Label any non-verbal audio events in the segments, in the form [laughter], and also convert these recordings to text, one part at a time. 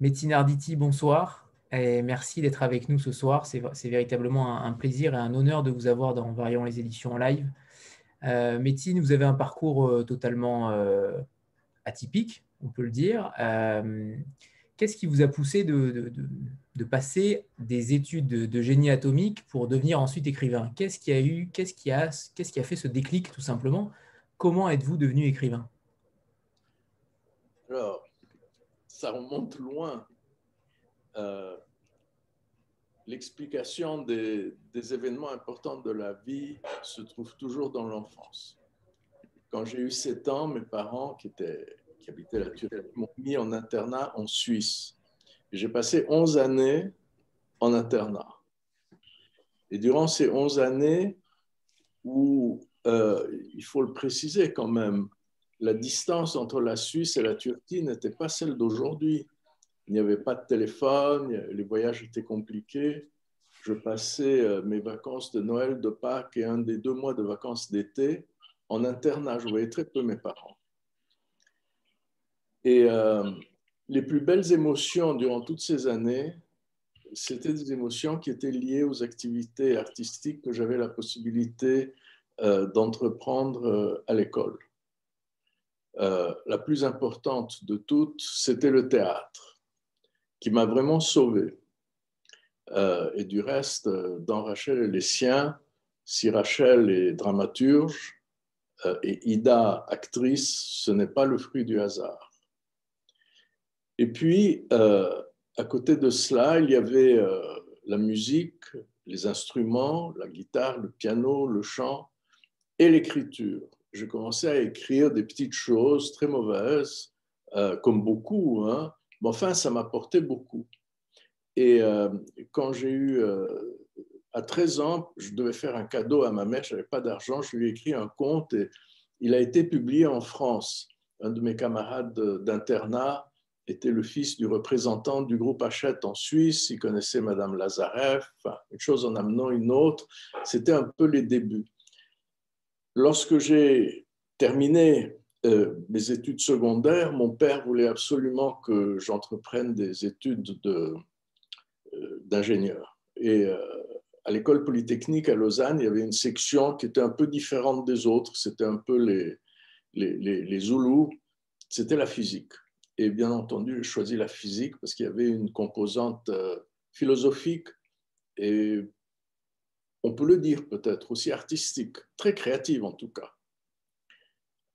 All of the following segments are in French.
Métine Arditi, bonsoir et merci d'être avec nous ce soir. C'est véritablement un, plaisir et un honneur de vous avoir dans Variant les éditions en live. Euh, Métine, vous avez un parcours euh, totalement euh, atypique, on peut le dire. Euh, qu'est-ce qui vous a poussé de, passer des études de, génie atomique pour devenir ensuite écrivain? Qu'est-ce qui a eu, qu'est-ce qui a, qu'est-ce qui a fait ce déclic tout simplement? Comment êtes-vous devenu écrivain? Alors, ça remonte loin. Euh, l'explication des, événements importants de la vie se trouve toujours dans l'enfance. Quand j'ai eu 7 ans, mes parents, qui, habitaient la Turquie, m'ont mis en internat en Suisse. J'ai passé 11 années en internat. Et durant ces 11 années, où, euh, il faut le préciser quand même, la distance entre la Suisse et la Turquie n'était pas celle d'aujourd'hui. Il n'y avait pas de téléphone, les voyages étaient compliqués. Je passais euh, mes vacances de Noël, de Pâques et un des deux mois de vacances d'été en internat. Je voyais très peu mes parents. Et euh, les plus belles émotions durant toutes ces années, c'était des émotions qui étaient liées aux activités artistiques que j'avais la possibilité euh, d'entreprendre à l'école. Euh, la plus importante de toutes, c'était le théâtre, qui m'a vraiment sauvé. Euh, et du reste, dans Rachel et les siens, si Rachel est dramaturge euh, et Ida actrice, ce n'est pas le fruit du hasard. Et puis, à côté de cela, il y avait la musique, les instruments, la guitare, le piano, le chant et l'écriture je commençais à écrire des petites choses très mauvaises, euh, comme beaucoup, hein. mais enfin, ça m'apportait beaucoup. Et euh, quand j'ai eu, euh, à 13 ans, je devais faire un cadeau à ma mère, je n'avais pas d'argent, je lui ai écrit un conte et il a été publié en France. Un de mes camarades d'internat était le fils du représentant du groupe Hachette en Suisse, il connaissait Madame Lazareff, une chose en amenant une autre, c'était un peu les débuts lorsque j'ai terminé euh, mes études secondaires, mon père voulait absolument que j'entreprenne des études euh, d'ingénieur. Et euh, à l'école polytechnique à Lausanne, il y avait une section qui était un peu différente des autres. C'était un peu les, les, Zoulous. C'était la physique. Et bien entendu, j'ai choisi la physique parce qu'il y avait une composante philosophique et on peut le dire peut-être, aussi artistique, très créative en tout cas.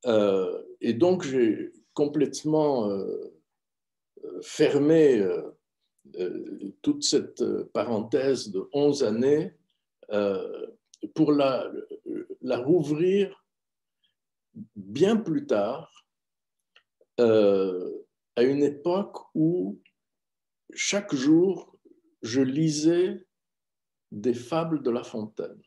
Euh, et donc j'ai complètement euh, fermé euh, toute cette parenthèse de 11 années pour la, rouvrir bien plus tard, à une époque où chaque jour je lisais des fables de La Fontaine.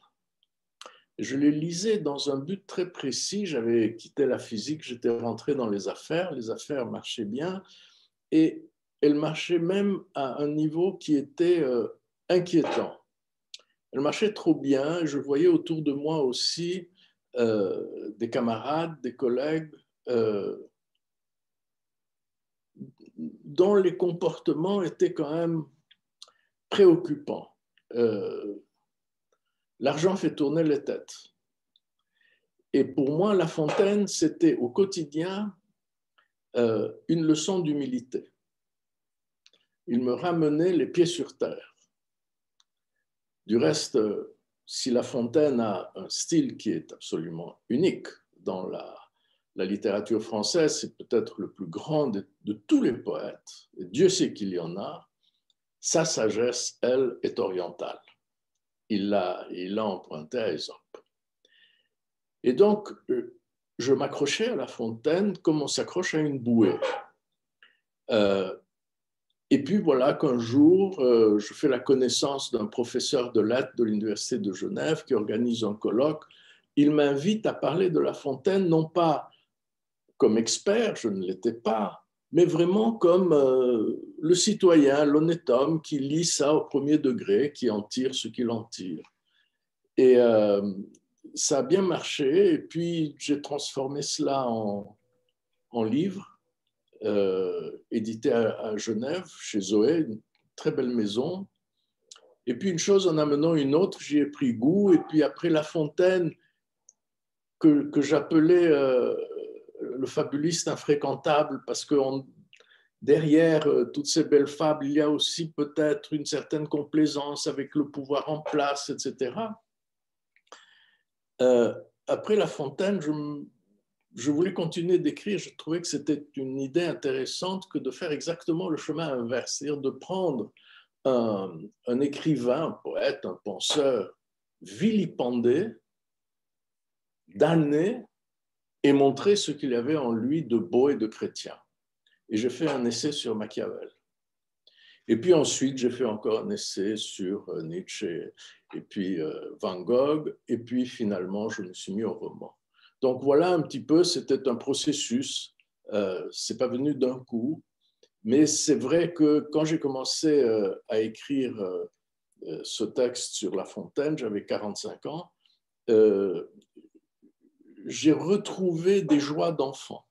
Je les lisais dans un but très précis. J'avais quitté la physique, j'étais rentré dans les affaires. Les affaires marchaient bien et elles marchaient même à un niveau qui était euh, inquiétant. Elles marchaient trop bien. Je voyais autour de moi aussi euh, des camarades, des collègues euh, dont les comportements étaient quand même préoccupants. Euh, l'argent fait tourner les têtes. Et pour moi, La Fontaine, c'était au quotidien euh, une leçon d'humilité. Il me ramenait les pieds sur terre. Du reste, si La Fontaine a un style qui est absolument unique dans la, littérature française, c'est peut-être le plus grand de, de, tous les poètes, et Dieu sait qu'il y en a, sa sagesse, elle, est orientale. Il l'a, il emprunté à Ésope. Et donc, euh, je m'accrochais à la fontaine comme on s'accroche à une bouée. Euh, et puis voilà qu'un jour, euh, je fais la connaissance d'un professeur de lettres de l'Université de Genève qui organise un colloque. Il m'invite à parler de la fontaine, non pas comme expert, je ne l'étais pas, mais vraiment comme euh, le citoyen, l'honnête homme qui lit ça au premier degré, qui en tire ce qu'il en tire. Et euh, ça a bien marché, et puis j'ai transformé cela en, livre. édité à, Genève, chez Zoé, une très belle maison. Et puis une chose en amenant une autre, j'y ai pris goût. Et puis après La Fontaine, que j'appelais le fabuliste infréquentable, parce que derrière euh, toutes ces belles fables, il y a aussi peut-être une certaine complaisance avec le pouvoir en place, etc. Euh, après La Fontaine, je, voulais continuer d'écrire. Je trouvais que c'était une idée intéressante que de faire exactement le chemin inverse, c'est-à-dire de prendre un, écrivain, un poète, un penseur vilipendé, damné, et montrer ce qu'il avait en lui de beau et de chrétien. Et j'ai fait un essai sur Machiavel. Et puis ensuite, j'ai fait encore un essai sur euh, Nietzsche et puis euh, Van Gogh. Et puis finalement, je me suis mis au roman. Donc voilà un petit peu, c'était un processus. Euh, c'est pas venu d'un coup. Mais c'est vrai que quand j'ai commencé euh, à écrire ce texte sur La Fontaine, j'avais 45 ans j'ai retrouvé des joies d'enfant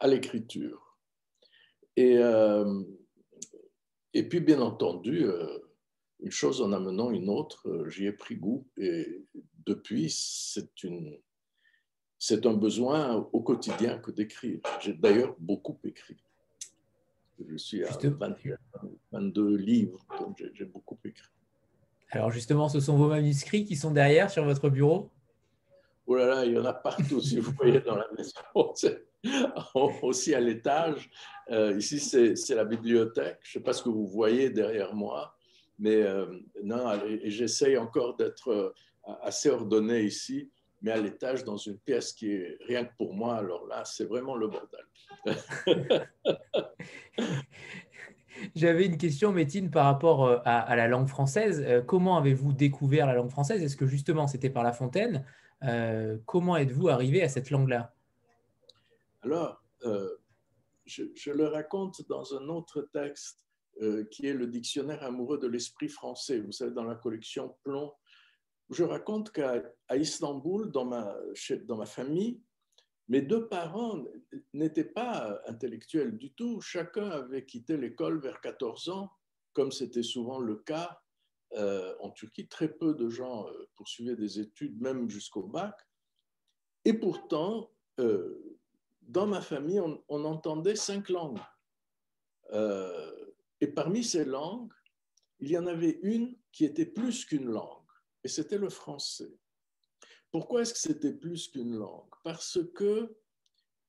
à l'écriture. Et, euh, et puis, bien entendu, euh, une chose en amenant une autre, euh, j'y ai pris goût. Et depuis, c'est une, c'est un besoin au quotidien que d'écrire. J'ai d'ailleurs beaucoup écrit. Je suis à 22 livres, donc j'ai beaucoup écrit. Alors justement, ce sont vos manuscrits qui sont derrière sur votre bureau? Oh là là, il y en a partout, si vous voyez dans la maison, [laughs] aussi à l'étage. Euh, ici, c'est la bibliothèque. Je ne sais pas ce que vous voyez derrière moi, mais euh, non, j'essaye encore d'être euh, assez ordonné ici, mais à l'étage, dans une pièce qui est rien que pour moi. Alors là, c'est vraiment le bordel. [laughs] J'avais une question, Métine, par rapport à la langue française. Comment avez-vous découvert la langue française? Est-ce que justement c'était par La Fontaine? Euh, comment êtes-vous arrivé à cette langue-là? Alors, euh, je, le raconte dans un autre texte euh, qui est le dictionnaire amoureux de l'esprit français, vous savez, dans la collection Plomb. Je raconte qu'à Istanbul, dans ma, dans ma famille, mes deux parents n'étaient pas intellectuels du tout. Chacun avait quitté l'école vers 14 ans, comme c'était souvent le cas euh, en Turquie, très peu de gens euh, poursuivaient des études, même jusqu'au bac. Et pourtant, euh, dans ma famille, on, entendait cinq langues. et parmi ces langues, il y en avait une qui était plus qu'une langue, et c'était le français. Pourquoi est-ce que c'était plus qu'une langue? Parce que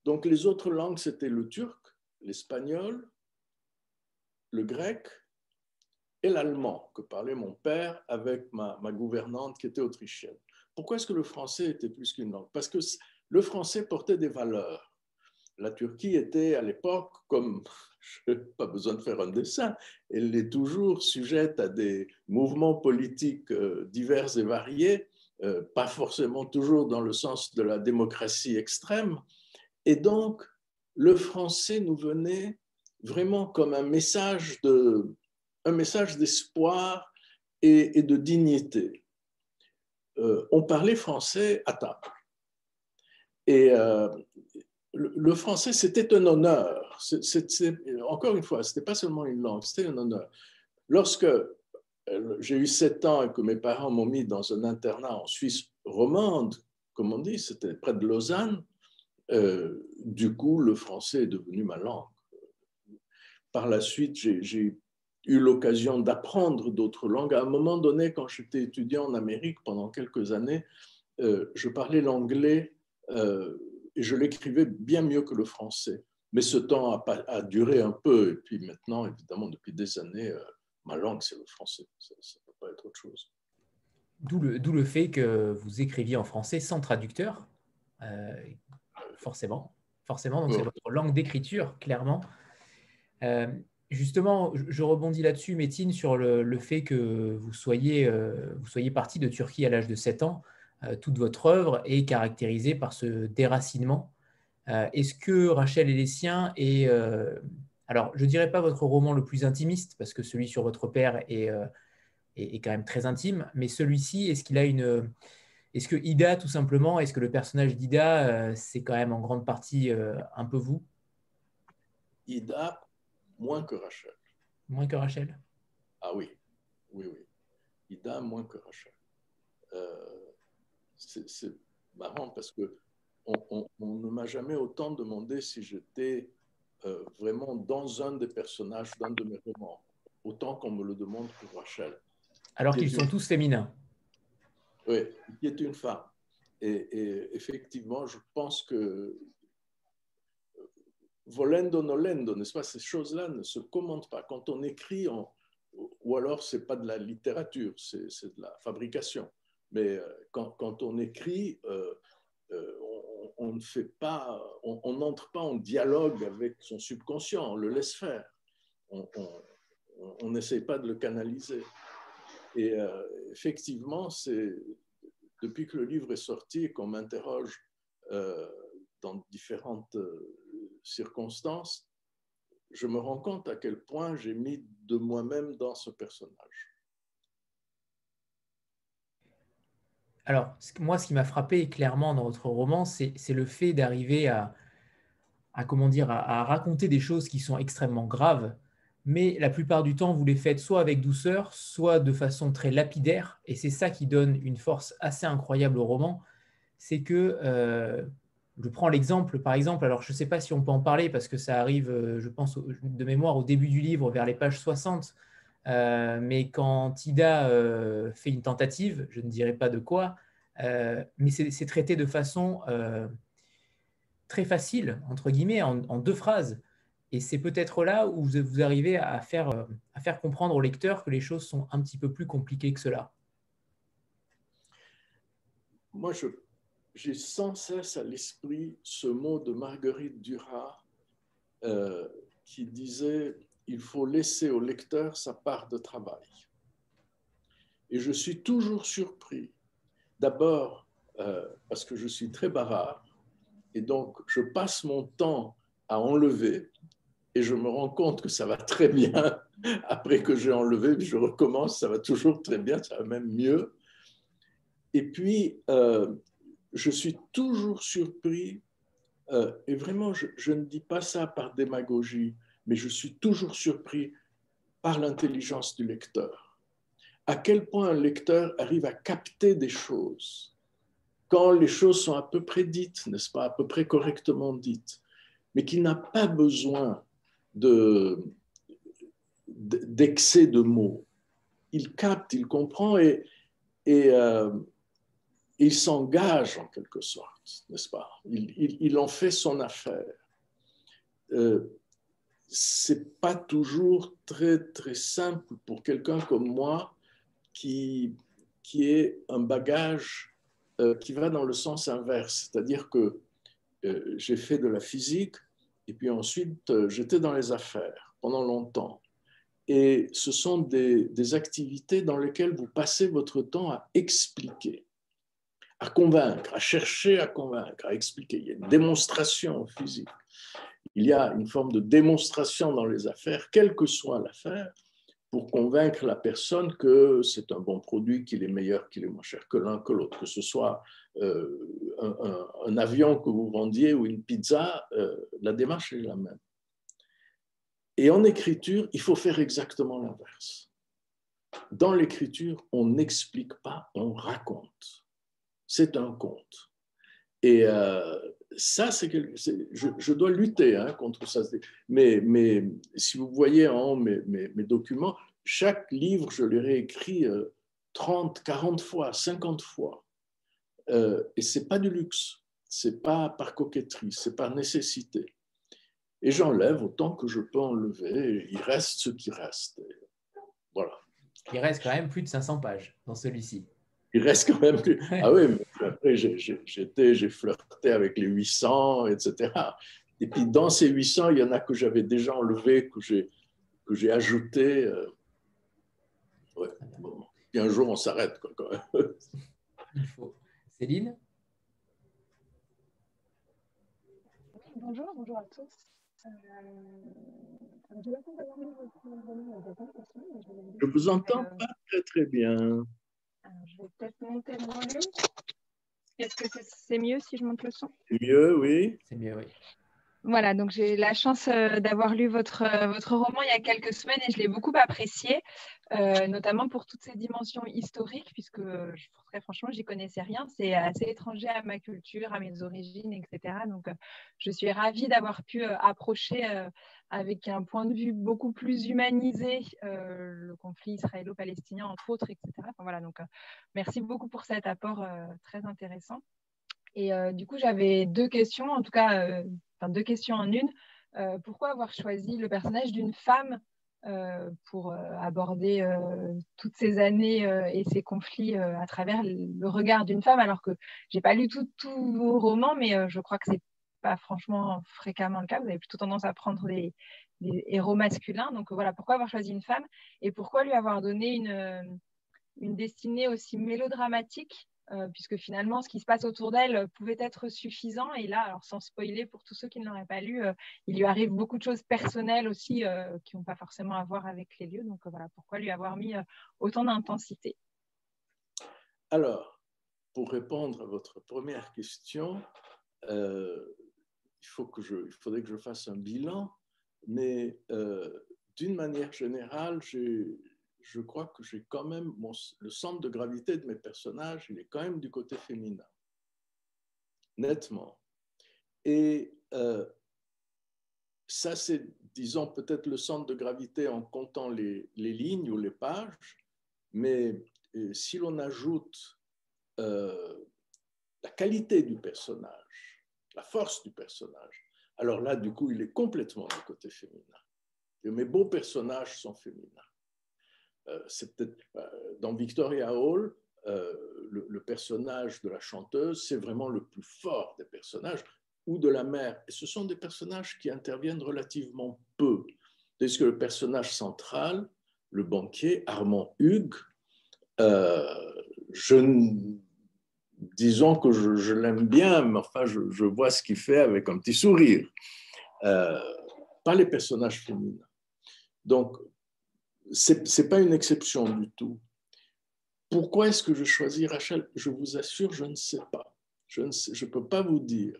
donc les autres langues, c'était le turc, l'espagnol, le grec, et l'allemand que parlait mon père avec ma, gouvernante qui était autrichienne. Pourquoi est-ce que le français était plus qu'une langue? Parce que le français portait des valeurs. La Turquie était à l'époque, comme [laughs] je n'ai pas besoin de faire un dessin, elle est toujours sujette à des mouvements politiques euh, divers et variés, euh, pas forcément toujours dans le sens de la démocratie extrême. Et donc, le français nous venait vraiment comme un message de, un message d'espoir et, de dignité. Euh, on parlait français à table. Et euh, le, français, c'était un honneur. encore une fois, ce n'était pas seulement une langue, c'était un honneur. Lorsque euh, j'ai eu sept ans et que mes parents m'ont mis dans un internat en Suisse romande, comme on dit, c'était près de Lausanne, du coup, le français est devenu ma langue. Par la suite, j'ai eu l'occasion d'apprendre d'autres langues. À un moment donné, quand j'étais étudiant en Amérique pendant quelques années, euh, je parlais l'anglais euh, et je l'écrivais bien mieux que le français. Mais ce temps a, duré un peu. Et puis maintenant, évidemment, depuis des années, euh, ma langue, c'est le français. Ça ne peut pas être autre chose. D'où le, le, fait que vous écriviez en français sans traducteur, forcément. Forcément, donc c'est votre langue d'écriture, clairement. Justement, je rebondis là-dessus, Métine, sur le, fait que vous soyez, euh, soyez parti de Turquie à l'âge de 7 ans. Euh, toute votre œuvre est caractérisée par ce déracinement. Euh, est-ce que Rachel et les siens est, alors je ne dirais pas votre roman le plus intimiste, parce que celui sur votre père est, est, quand même très intime, mais celui-ci, est-ce qu'il a une... Est-ce que Ida, tout simplement, est-ce que le personnage d'Ida, c'est quand même en grande partie un peu vous? Ida, moins que Rachel. Moins que Rachel Ah oui, oui, oui. Ida, moins que Rachel. Euh, c'est marrant parce que on, ne m'a jamais autant demandé si j'étais euh, vraiment dans un des personnages d'un de mes romans, autant qu'on me le demande pour Rachel. Alors qu'ils sont tous féminins. Oui, qui est une femme. Et, effectivement, je pense que volendo nolendo, n'est-ce pas, ces choses-là ne se commentent pas. Quand on écrit, ou alors c'est pas de la littérature, c'est de la fabrication. Mais euh, quand, on écrit, euh, on, ne fait pas, on n'entre pas en dialogue avec son subconscient, on le laisse faire. On n'essaie pas de le canaliser. Et effectivement, c'est depuis que le livre est sorti qu'on m'interroge euh, dans différentes euh, circonstances, je me rends compte à quel point j'ai mis de moi-même dans ce personnage. Alors, moi, ce qui m'a frappé clairement dans votre roman, c'est le fait d'arriver à, comment dire, à, raconter des choses qui sont extrêmement graves, mais la plupart du temps, vous les faites soit avec douceur, soit de façon très lapidaire, et c'est ça qui donne une force assez incroyable au roman. C'est que, euh, je prends l'exemple, par exemple, alors je ne sais pas si on peut en parler, parce que ça arrive, euh, je pense, de mémoire au début du livre, vers les pages 60, euh, mais quand Ida fait une tentative, je ne dirai pas de quoi, mais c'est traité de façon très facile, entre guillemets, en deux phrases. Et c'est peut-être là où vous arrivez à faire, euh, à faire comprendre au lecteur que les choses sont un petit peu plus compliquées que cela. Moi, j'ai sans cesse à l'esprit ce mot de Marguerite Duras euh, qui disait il faut laisser au lecteur sa part de travail. Et je suis toujours surpris, d'abord euh, parce que je suis très bavard, et donc je passe mon temps à enlever et je me rends compte que ça va très bien. [laughs] Après que j'ai enlevé, je recommence, ça va toujours très bien, ça va même mieux. Et puis, euh, je suis toujours surpris, euh, et vraiment, je, ne dis pas ça par démagogie, mais je suis toujours surpris par l'intelligence du lecteur. À quel point un lecteur arrive à capter des choses quand les choses sont à peu près dites, n'est-ce pas, à peu près correctement dites, mais qui n'a pas besoin d'excès de, mots. Il capte, il comprend et, et euh, il s'engage en quelque sorte, n'est-ce pas? Il, en fait son affaire. Euh, c'est pas toujours très très simple pour quelqu'un comme moi qui qui est un bagage euh, qui va dans le sens inverse, c'est-à-dire que euh, j'ai fait de la physique, et puis ensuite, euh, j'étais dans les affaires pendant longtemps. Et ce sont des, activités dans lesquelles vous passez votre temps à expliquer, à convaincre, à chercher à convaincre, à expliquer. Il y a une démonstration physique. Il y a une forme de démonstration dans les affaires, quelle que soit l'affaire, pour convaincre la personne que c'est un bon produit, qu'il est meilleur, qu'il est moins cher que l'un que l'autre, que ce soit euh, un, avion que vous vendiez ou une pizza, euh, la démarche est la même. Et en écriture, il faut faire exactement l'inverse. Dans l'écriture, on n'explique pas, on raconte. C'est un conte. Et euh, ça, c'est que je, dois lutter hein, contre ça. Mais, mais si vous voyez en mes, mes, documents, chaque livre, je l'ai réécrit 30, 40 fois, 50 fois. Euh, et c'est pas du luxe, c'est pas par coquetterie, c'est par nécessité. Et j'enlève autant que je peux enlever. il reste ce qui reste. voilà. Il reste quand même plus de 500 pages dans celui-ci. Il reste quand même plus. Ah oui, mais après, j'ai flirté avec les 800, etc. Et puis, dans ces 800, il y en a que j'avais déjà enlevé, que j'ai ajouté. Euh, ouais. Bon. Puis un jour, on s'arrête. Il faut. Céline Bonjour, bonjour à tous. Euh, je vous entends euh, pas très très bien. Je vais peut-être monter le volume. Est-ce que c'est mieux si je monte le son? C'est mieux, oui. C'est mieux, oui. Voilà, donc j'ai la chance euh, d'avoir lu votre, euh, votre roman il y a quelques semaines et je l'ai beaucoup apprécié, euh, notamment pour toutes ces dimensions historiques, puisque très franchement, j'y connaissais rien. C'est assez étranger à ma culture, à mes origines, etc. Donc, je suis ravie d'avoir pu approcher avec un point de vue beaucoup plus humanisé le conflit israélo-palestinien, entre autres, etc. voilà, donc merci beaucoup pour cet apport très intéressant. Et du coup, j'avais deux questions, en tout cas enfin, deux questions en une. Euh, pourquoi avoir choisi le personnage d'une femme euh, pour euh, aborder toutes ces années et ces conflits à travers le regard d'une femme, alors que j'ai pas lu tous vos romans, mais je crois que c'est pas franchement fréquemment le cas. Vous avez plutôt tendance à prendre des, héros masculins. Donc voilà, pourquoi avoir choisi une femme? Et pourquoi lui avoir donné une, destinée aussi mélodramatique puisque finalement, ce qui se passe autour d'elle pouvait être suffisant. Et là, alors sans spoiler pour tous ceux qui ne l'auraient pas lu, euh, il lui arrive beaucoup de choses personnelles aussi euh, qui n'ont pas forcément à voir avec les lieux. Donc voilà, pourquoi lui avoir mis autant d'intensité? Alors, pour répondre à votre première question, il, faut que je, il faudrait que je fasse un bilan, mais d'une manière générale, j'ai je crois que j'ai quand même le centre de gravité de mes personnages, il est quand même du côté féminin, nettement. Et euh, ça, c'est, disons, peut-être le centre de gravité en comptant les, lignes ou les pages, mais euh, si l'on ajoute euh, la qualité du personnage, la force du personnage, alors là, du coup, il est complètement du côté féminin. Mes beaux personnages sont féminins. Euh, c'est peut-être euh, dans Victoria Hall, euh, le, personnage de la chanteuse, c'est vraiment le plus fort des personnages, ou de la mère. Et ce sont des personnages qui interviennent relativement peu. Tandis que le personnage central, le banquier, Armand Hugues, je, disons que je, l'aime bien, mais enfin, je, vois ce qu'il fait avec un petit sourire. pas les personnages féminins. Donc, ce n'est pas une exception du tout. Pourquoi est-ce que je choisis Rachel? Je vous assure, je ne sais pas. Je ne peux pas vous dire.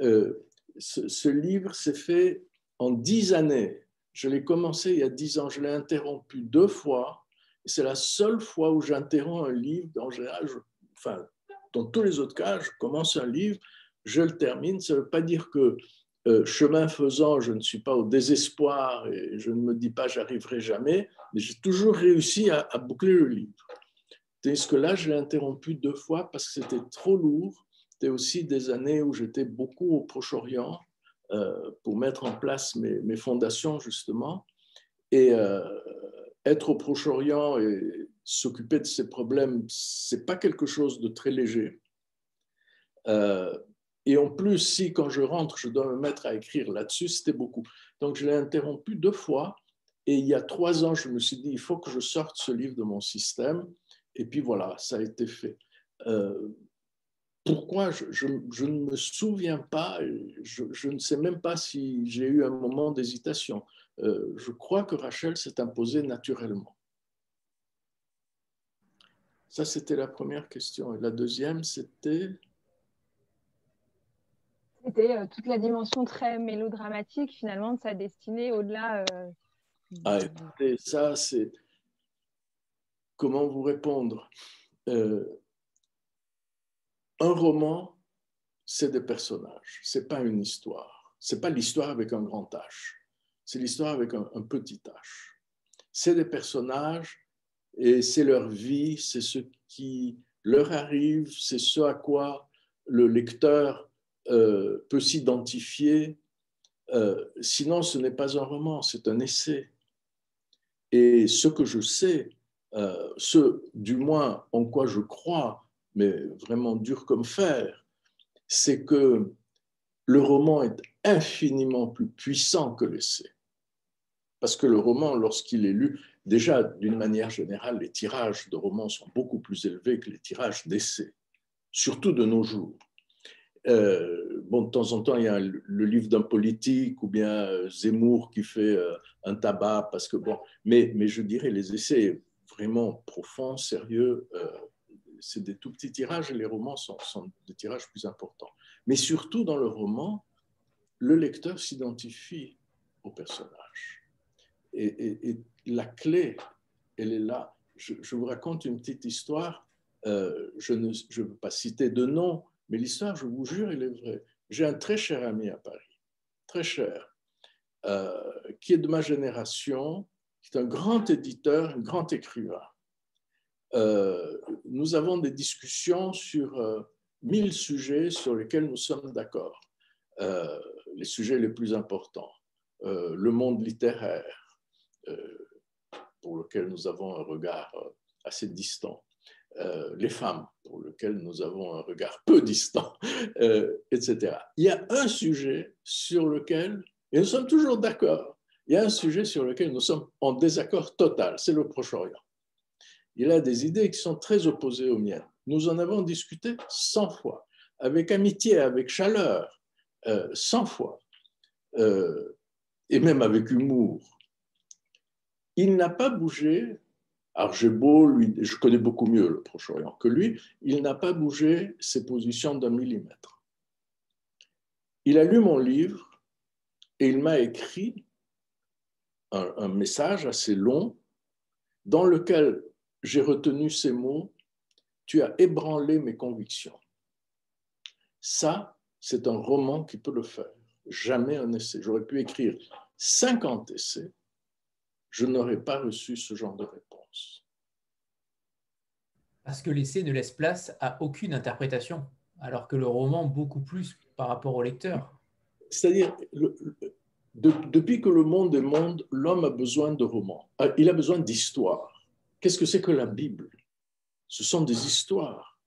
Euh, ce, livre s'est fait en dix années. Je l'ai commencé il y a dix ans. Je l'ai interrompu deux fois. C'est la seule fois où j'interromps un livre. En général, enfin, dans tous les autres cas, je commence un livre, je le termine. Ça ne veut pas dire que euh, chemin faisant, je ne suis pas au désespoir et je ne me dis pas j'arriverai jamais, mais j'ai toujours réussi à, boucler le livre. Tandis que là, je l'ai interrompu deux fois parce que c'était trop lourd. C'était aussi des années où j'étais beaucoup au Proche-Orient euh, pour mettre en place mes, fondations, justement. Et euh, être au Proche-Orient et s'occuper de ces problèmes, c'est pas quelque chose de très léger. Et en plus, si quand je rentre, je dois me mettre à écrire là-dessus, c'était beaucoup. Donc, je l'ai interrompu deux fois. Et il y a trois ans, je me suis dit, il faut que je sorte ce livre de mon système. Et puis voilà, ça a été fait. Euh, pourquoi je, ne me souviens pas, je, je, ne sais même pas si j'ai eu un moment d'hésitation. Euh, je crois que Rachel s'est imposée naturellement. Ça, c'était la première question. Et la deuxième, c'était... C'était euh, toute la dimension très mélodramatique finalement de sa destinée au-delà. Euh, ah, ça, c'est. Comment vous répondre euh, Un roman, c'est des personnages, c'est pas une histoire. C'est pas l'histoire avec un grand H, c'est l'histoire avec un, un petit H. C'est des personnages et c'est leur vie, c'est ce qui leur arrive, c'est ce à quoi le lecteur euh, peut s'identifier. Euh, sinon, ce n'est pas un roman, c'est un essai. Et ce que je sais, euh, ce du moins en quoi je crois, mais vraiment dur comme fer, c'est que le roman est infiniment plus puissant que l'essai. Parce que le roman, lorsqu'il est lu, déjà d'une manière générale, les tirages de romans sont beaucoup plus élevés que les tirages d'essais, surtout de nos jours. Euh, bon, de temps en temps, il y a le livre d'un politique ou bien euh, Zemmour qui fait euh, un tabac, parce que bon, mais, mais je dirais les essais vraiment profonds, sérieux, c'est des tout petits tirages et les romans sont, des tirages plus importants. Mais surtout dans le roman, le lecteur s'identifie au personnage. Et, la clé, elle est là. Je, vous raconte une petite histoire. Je ne je veux pas citer de nom, mais l'histoire, je vous jure, elle est vraie. J'ai un très cher ami à Paris, très cher, euh, qui est de ma génération, qui est un grand éditeur, un grand écrivain. Euh, nous avons des discussions sur euh, mille sujets sur lesquels nous sommes d'accord. les sujets les plus importants, le monde littéraire, pour lequel nous avons un regard assez distant, euh, les femmes, pour lesquelles nous avons un regard peu distant, [laughs] euh, etc. Il y a un sujet sur lequel, et nous sommes toujours d'accord, il y a un sujet sur lequel nous sommes en désaccord total, c'est le Proche-Orient. Il a des idées qui sont très opposées aux miennes. Nous en avons discuté 100 fois, avec amitié, avec chaleur, euh, 100 fois, euh, et même avec humour. Il n'a pas bougé alors j'ai beau lui, je connais beaucoup mieux le Proche-Orient que lui, il n'a pas bougé ses positions d'un millimètre. Il a lu mon livre et il m'a écrit un, message assez long dans lequel j'ai retenu ces mots Tu as ébranlé mes convictions. Ça, c'est un roman qui peut le faire. Jamais un essai. J'aurais pu écrire 50 essais je n'aurais pas reçu ce genre de réponse. Parce que l'essai ne laisse place à aucune interprétation, alors que le roman beaucoup plus par rapport au lecteur. C'est-à-dire, depuis que le monde est monde, l'homme a besoin de romans. Euh, il a besoin d'histoires. Qu'est-ce que c'est que la Bible? Ce sont des histoires.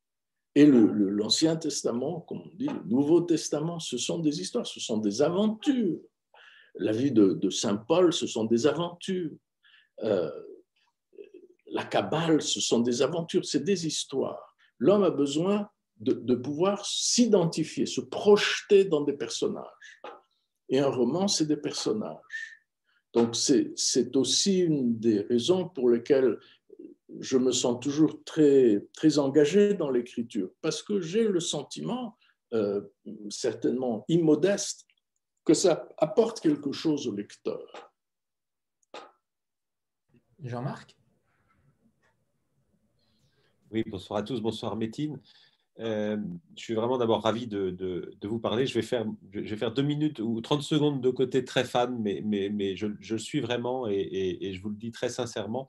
Et l'Ancien Testament, comme on dit, le Nouveau Testament, ce sont des histoires, ce sont des aventures la vie de, Saint Paul, ce sont des aventures. Euh, la Kabbale, ce sont des aventures, c'est des histoires. L'homme a besoin de, pouvoir s'identifier, se projeter dans des personnages. Et un roman, c'est des personnages. Donc c'est aussi une des raisons pour lesquelles je me sens toujours très, très engagé dans l'écriture, parce que j'ai le sentiment, euh, certainement immodeste, que ça apporte quelque chose au lecteur. Jean-Marc? Oui, bonsoir à tous, bonsoir Métine. Euh, je suis vraiment d'abord ravi de, de, vous parler. Je vais, faire, je vais faire deux minutes ou 30 secondes de côté très fan, mais, mais, mais je, je, le suis vraiment et, et, je vous le dis très sincèrement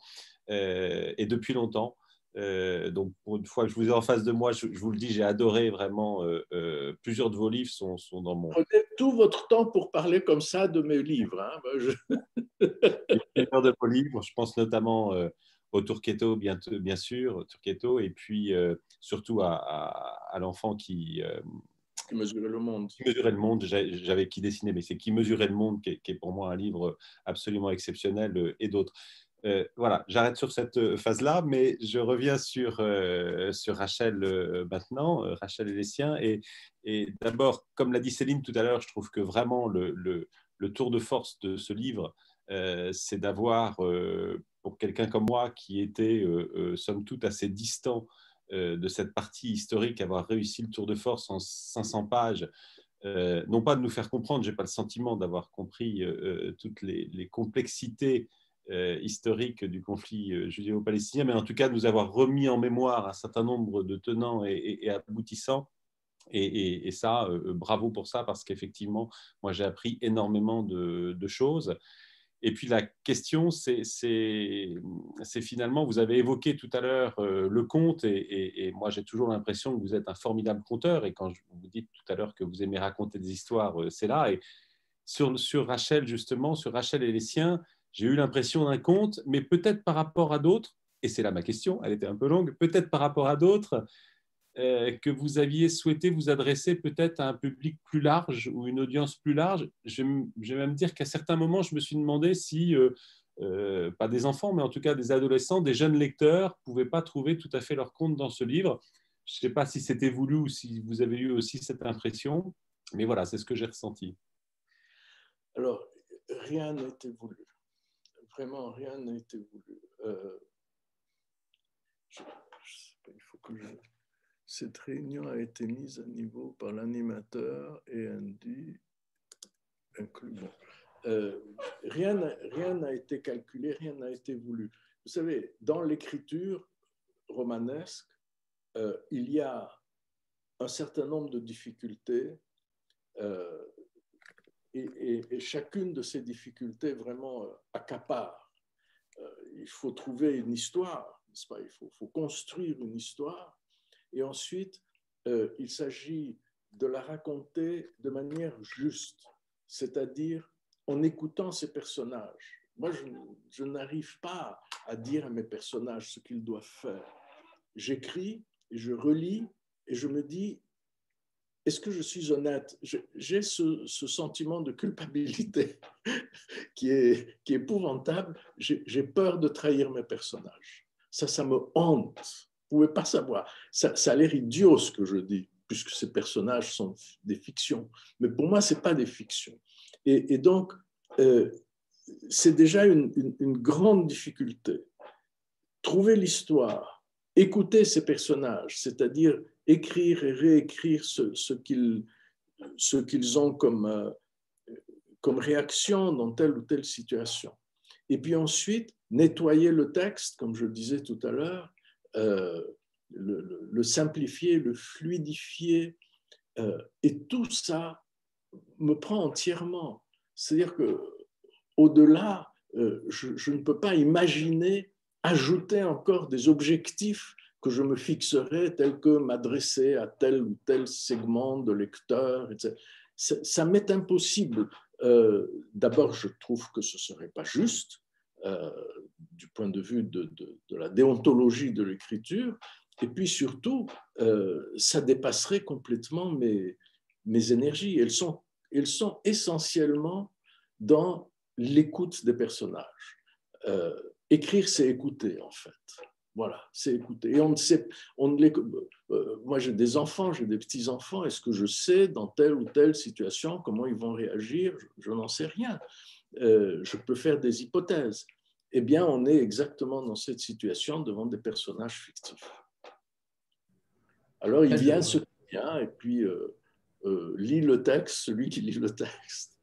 euh, et depuis longtemps. Euh, donc, pour une fois que je vous ai en face de moi, je, vous le dis, j'ai adoré vraiment. Euh, euh, plusieurs de vos livres sont, sont, dans mon. Prenez tout votre temps pour parler comme ça de mes livres. Hein. je... [laughs] plusieurs de vos livres, je pense notamment au Turquetto, bien, bien sûr, au et puis surtout à, à, l'enfant qui. qui mesurait le monde. Qui mesurait le monde, j'avais qui dessiné, mais c'est Qui mesurait le monde, qui est, pour moi un livre absolument exceptionnel, et d'autres. Euh, voilà, j'arrête sur cette euh, phase-là, mais je reviens sur, euh, sur Rachel maintenant, Rachel et les siens. Et, d'abord, comme l'a dit Céline tout à l'heure, je trouve que vraiment le, le, tour de force de ce livre, c'est d'avoir, pour quelqu'un comme moi qui était, somme toute, assez distant de cette partie historique, avoir réussi le tour de force en 500 pages. non pas de nous faire comprendre, je n'ai pas le sentiment d'avoir compris toutes les, complexités historique du conflit euh, judéo-palestinien, mais en tout cas nous avoir remis en mémoire un certain nombre de tenants et, aboutissants. Et, ça, euh, bravo pour ça, parce qu'effectivement, moi j'ai appris énormément de, choses. Et puis la question, c'est finalement, vous avez évoqué tout à l'heure le conte, et, moi j'ai toujours l'impression que vous êtes un formidable conteur, et quand je vous dis tout à l'heure que vous aimez raconter des histoires, c'est là. Et sur Rachel, justement, sur Rachel et les siens, j'ai eu l'impression d'un conte, mais peut-être par rapport à d'autres, et c'est là ma question, elle était un peu longue, peut-être par rapport à d'autres, euh, que vous aviez souhaité vous adresser peut-être à un public plus large ou une audience plus large. Je, vais même dire qu'à certains moments, je me suis demandé si, euh, euh, pas des enfants, mais en tout cas des adolescents, des jeunes lecteurs, ne pouvaient pas trouver tout à fait leur compte dans ce livre. Je ne sais pas si c'était voulu ou si vous avez eu aussi cette impression, mais voilà, c'est ce que j'ai ressenti. Alors, rien n'était voulu vraiment rien n'a été voulu. Euh, il faut que Cette réunion a été mise à niveau par l'animateur et dit rien n'a été calculé, rien n'a été voulu. Vous savez, dans l'écriture romanesque, euh, il y a un certain nombre de difficultés euh, et, chacune de ces difficultés vraiment euh, accapare. il faut trouver une histoire, n'est-ce pas? Il faut, construire une histoire et ensuite il s'agit de la raconter de manière juste, c'est-à-dire en écoutant ces personnages. Moi, je, n'arrive pas à dire à mes personnages ce qu'ils doivent faire. J'écris et je relis et je me dis, est-ce que je suis honnête? J'ai ce, sentiment de culpabilité [laughs] qui est, épouvantable. J'ai peur de trahir mes personnages. Ça, ça me hante. Vous ne pouvez pas savoir. Ça, ça a l'air idiot ce que je dis, puisque ces personnages sont des fictions. Mais pour moi, ce n'est pas des fictions. Et, donc, euh, c'est déjà une, grande difficulté. Trouver l'histoire, écouter ces personnages, c'est-à-dire écrire et réécrire ce, ce qu'ils ont comme, euh, comme réaction dans telle ou telle situation. Et puis ensuite, nettoyer le texte, comme je le disais tout à l'heure, euh, le, simplifier, le fluidifier. et tout ça me prend entièrement. C'est-à-dire que au-delà, euh, je, ne peux pas imaginer ajouter encore des objectifs que je me fixerais, tels que m'adresser à tel ou tel segment de lecteurs, etc. Ça, m'est impossible. Euh, d'abord, je trouve que ce ne serait pas juste euh, du point de vue de, la déontologie de l'écriture. Et puis surtout, ça dépasserait complètement mes, mes énergies. Elles sont ils sont essentiellement dans l'écoute des personnages. Euh, écrire, c'est écouter, en fait. Voilà, c'est écouter. On ne sait, on les, euh, moi j'ai des enfants, j'ai des petits-enfants, est-ce que je sais dans telle ou telle situation comment ils vont réagir? Je, n'en sais rien. Euh, je peux faire des hypothèses. Eh bien, on est exactement dans cette situation devant des personnages fictifs. Alors, il vient ce qui vient, et puis euh, lit le texte, celui qui lit le texte.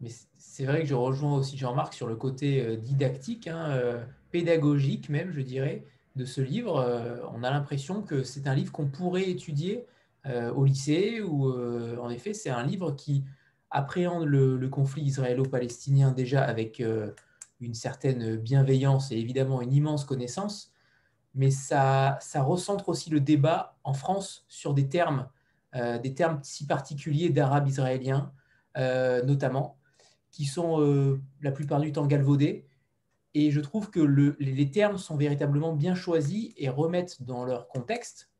Euh, Mais c'est vrai que je rejoins aussi Jean-Marc sur le côté euh, didactique, hein, pédagogique même, je dirais, de ce livre. on a l'impression que c'est un livre qu'on pourrait étudier au lycée, ou en effet, c'est un livre qui appréhende le conflit israélo-palestinien déjà avec une certaine bienveillance et évidemment une immense connaissance, mais ça, ça recentre aussi le débat en France sur des termes, euh, des termes si particuliers d'arabe israélien, euh, notamment, qui sont euh, la plupart du temps galvaudés. Et je trouve que le, les termes sont véritablement bien choisis et remettent dans leur contexte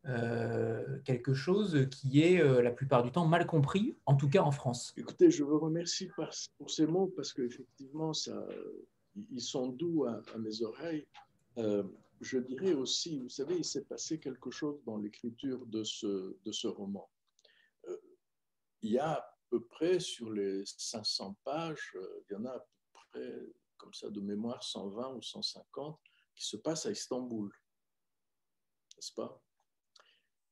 quelque chose qui est la plupart du temps mal compris, en tout cas en France. Écoutez, je vous remercie pour ces mots parce qu'effectivement, ils sont doux à, mes oreilles je dirais aussi, vous savez, il s'est passé quelque chose dans l'écriture de ce, de ce roman. Euh, il y a peu près sur les 500 pages, euh, il y en a à peu près, comme ça de mémoire, 120 ou 150 qui se passent à Istanbul. N'est-ce pas?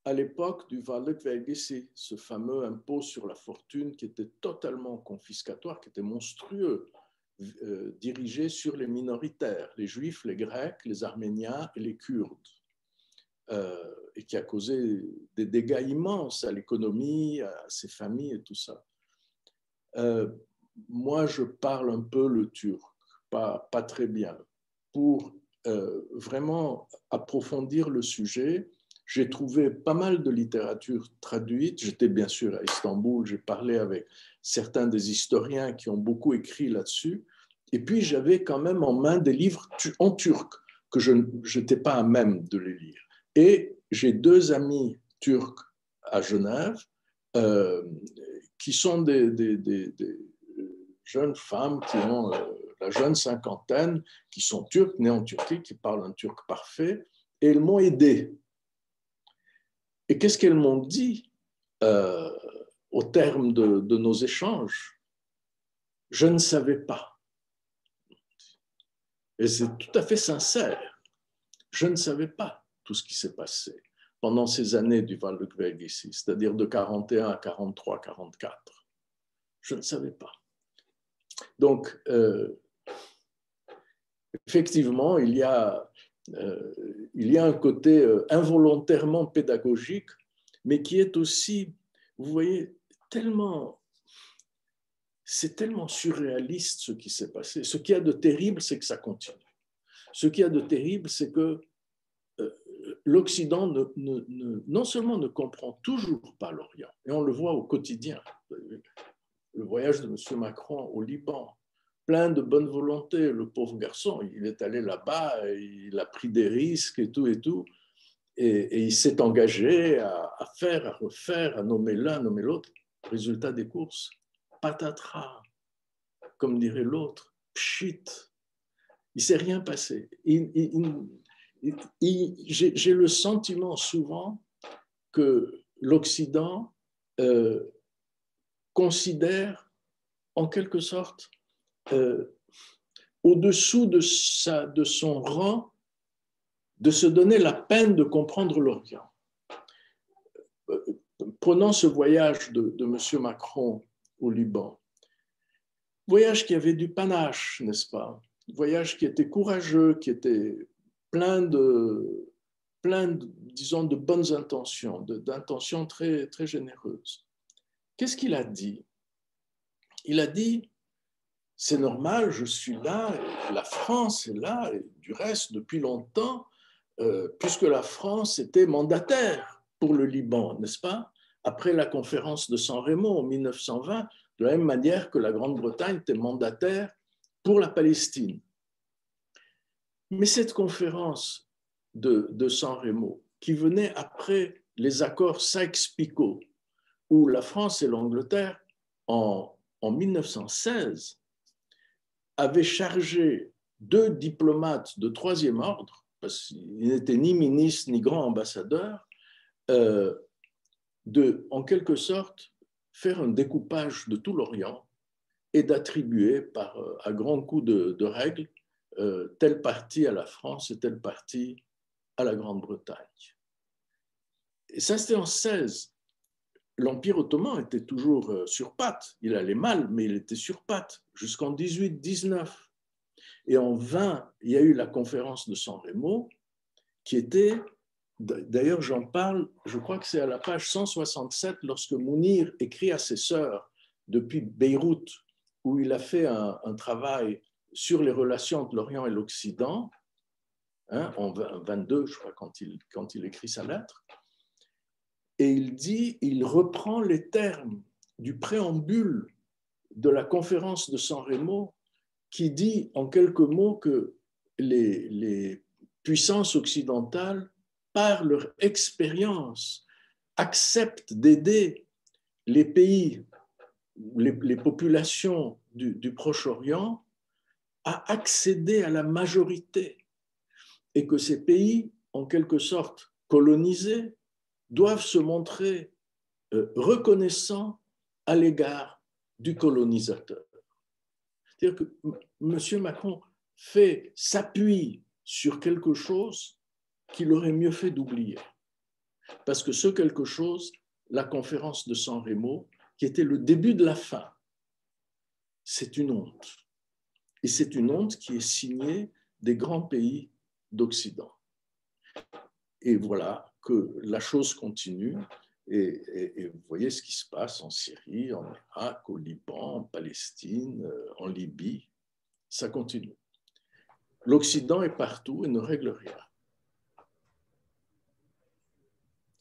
À l'époque du Valek Vergesi, ce fameux impôt sur la fortune qui était totalement confiscatoire, qui était monstrueux, euh, dirigé sur les minoritaires, les juifs, les grecs, les arméniens et les kurdes, euh, et qui a causé des dégâts immenses à l'économie, à ses familles et tout ça. Euh, moi, je parle un peu le turc, pas, pas très bien. Pour vraiment approfondir le sujet, j'ai trouvé pas mal de littérature traduite. J'étais bien sûr à Istanbul, j'ai parlé avec certains des historiens qui ont beaucoup écrit là-dessus. Et puis j'avais quand même en main des livres en turc que je n'étais pas à même de les lire. Et j'ai deux amis turcs à Genève euh, qui sont des, jeunes femmes qui ont euh, la jeune cinquantaine, qui sont turques, nées en Turquie, qui parlent un turc parfait, et elles m'ont aidé. Et qu'est-ce qu'elles m'ont dit euh, au terme de, nos échanges, je ne savais pas. Et c'est tout à fait sincère. Je ne savais pas tout ce qui s'est passé pendant ces années du Val de ici, c'est-à-dire de 41 à 43, 44. Je ne savais pas. Donc, euh, effectivement, il y, a, euh, il y a un côté euh, involontairement pédagogique, mais qui est aussi, vous voyez, tellement c'est tellement surréaliste ce qui s'est passé. Ce qu'il y a de terrible, c'est que ça continue. Ce qu'il y a de terrible, c'est que l'Occident non seulement ne comprend toujours pas l'Orient, et on le voit au quotidien, le voyage de M. Macron au Liban, plein de bonne volonté, le pauvre garçon, il est allé là-bas, il a pris des risques et tout et tout, et, il s'est engagé à, faire, à refaire, à nommer l'un, nommer l'autre. Résultat des courses, patatras, comme dirait l'autre, pchit. Il s'est rien passé. J'ai le sentiment souvent que l'Occident euh, considère en quelque sorte euh, au-dessous de, de son rang de se donner la peine de comprendre l'Orient. Euh, prenons ce voyage de, de M. Macron au Liban. Voyage qui avait du panache, n'est-ce pas? Voyage qui était courageux, qui était plein de, plein de bonnes intentions, d'intentions très, très généreuses. Qu'est-ce qu'il a dit? Il a dit, c'est normal, je suis là, la France est là, et du reste, depuis longtemps, euh, puisque la France était mandataire pour le Liban, n'est-ce pas? Après la conférence de San Remo en 1920, de la même manière que la Grande-Bretagne était mandataire pour la Palestine. Mais cette conférence de, de San Remo, qui venait après les accords Sykes-Picot, où la France et l'Angleterre, en, 1916, avaient chargé deux diplomates de troisième ordre, parce qu'ils n'étaient ni ministres ni grands ambassadeurs, euh, de, en quelque sorte, faire un découpage de tout l'Orient et d'attribuer par, euh, à grands coups de, règles euh, telle partie à la France et telle partie à la Grande-Bretagne. Et ça, c'était en 16 l'Empire ottoman était toujours euh, sur pattes. Il allait mal, mais il était sur pattes jusqu'en 18-19. Et en 20, il y a eu la conférence de San Remo, qui était, d'ailleurs j'en parle, je crois que c'est à la page 167, lorsque Mounir écrit à ses sœurs depuis Beyrouth, où il a fait un, travail sur les relations entre l'Orient et l'Occident, hein, en 22, je crois, quand il, écrit sa lettre et il dit, il reprend les termes du préambule de la conférence de San Remo qui dit en quelques mots que les, puissances occidentales, par leur expérience, acceptent d'aider les pays, les, populations du Proche-Orient à accéder à la majorité et que ces pays, en quelque sorte colonisés, doivent se montrer euh, reconnaissants à l'égard du colonisateur. C'est-à-dire que M. Macron fait, s'appuie sur quelque chose qu'il aurait mieux fait d'oublier. Parce que ce quelque chose, la conférence de San Remo, qui était le début de la fin, c'est une honte. Et c'est une honte qui est signée des grands pays d'Occident. Et voilà, que la chose continue. Et, vous voyez ce qui se passe en Syrie, en Irak, au Liban, en Palestine, euh, en Libye. Ça continue. L'Occident est partout et ne règle rien.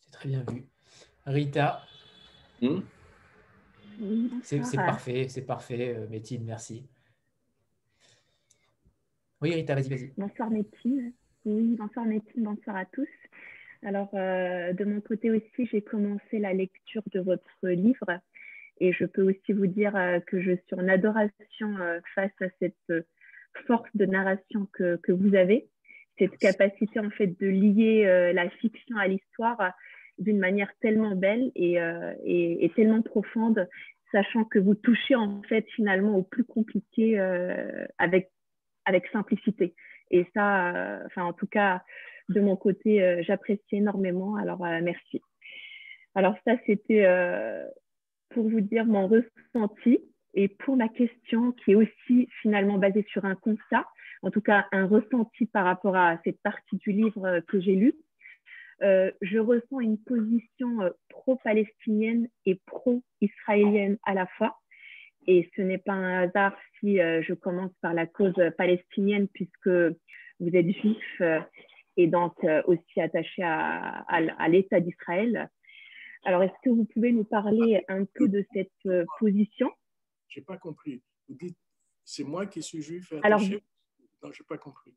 C'est très bien vu. Rita hmm? C'est parfait, c'est parfait, euh, Métine, merci. Oui, Rita, vas-y, vas-y. Bonsoir, Métine. Oui, bonsoir, Métine, bonsoir à tous. Alors, euh, de mon côté aussi, j'ai commencé la lecture de votre livre et je peux aussi vous dire euh, que je suis en adoration euh, face à cette force de narration que, que, vous avez, cette capacité en fait de lier la fiction à l'histoire d'une manière tellement belle et, et, et, tellement profonde, sachant que vous touchez en fait finalement au plus compliqué avec, avec simplicité. Et ça, enfin en tout cas, de mon côté, euh, j'apprécie énormément. Alors, euh, merci. Alors, ça, c'était euh, pour vous dire mon ressenti. Et pour ma question, qui est aussi finalement basée sur un constat, en tout cas un ressenti par rapport à cette partie du livre que j'ai lu, euh, je ressens une position euh, pro-palestinienne et pro-israélienne à la fois. Et ce n'est pas un hasard si euh, je commence par la cause palestinienne, puisque vous êtes juif et donc aussi attaché à, à l'État d'Israël. Alors, est-ce que vous pouvez nous parler un peu de cette position? Je n'ai pas compris. Vous dites, c'est moi qui suis juif et attaché? Alors, Non, je n'ai pas compris.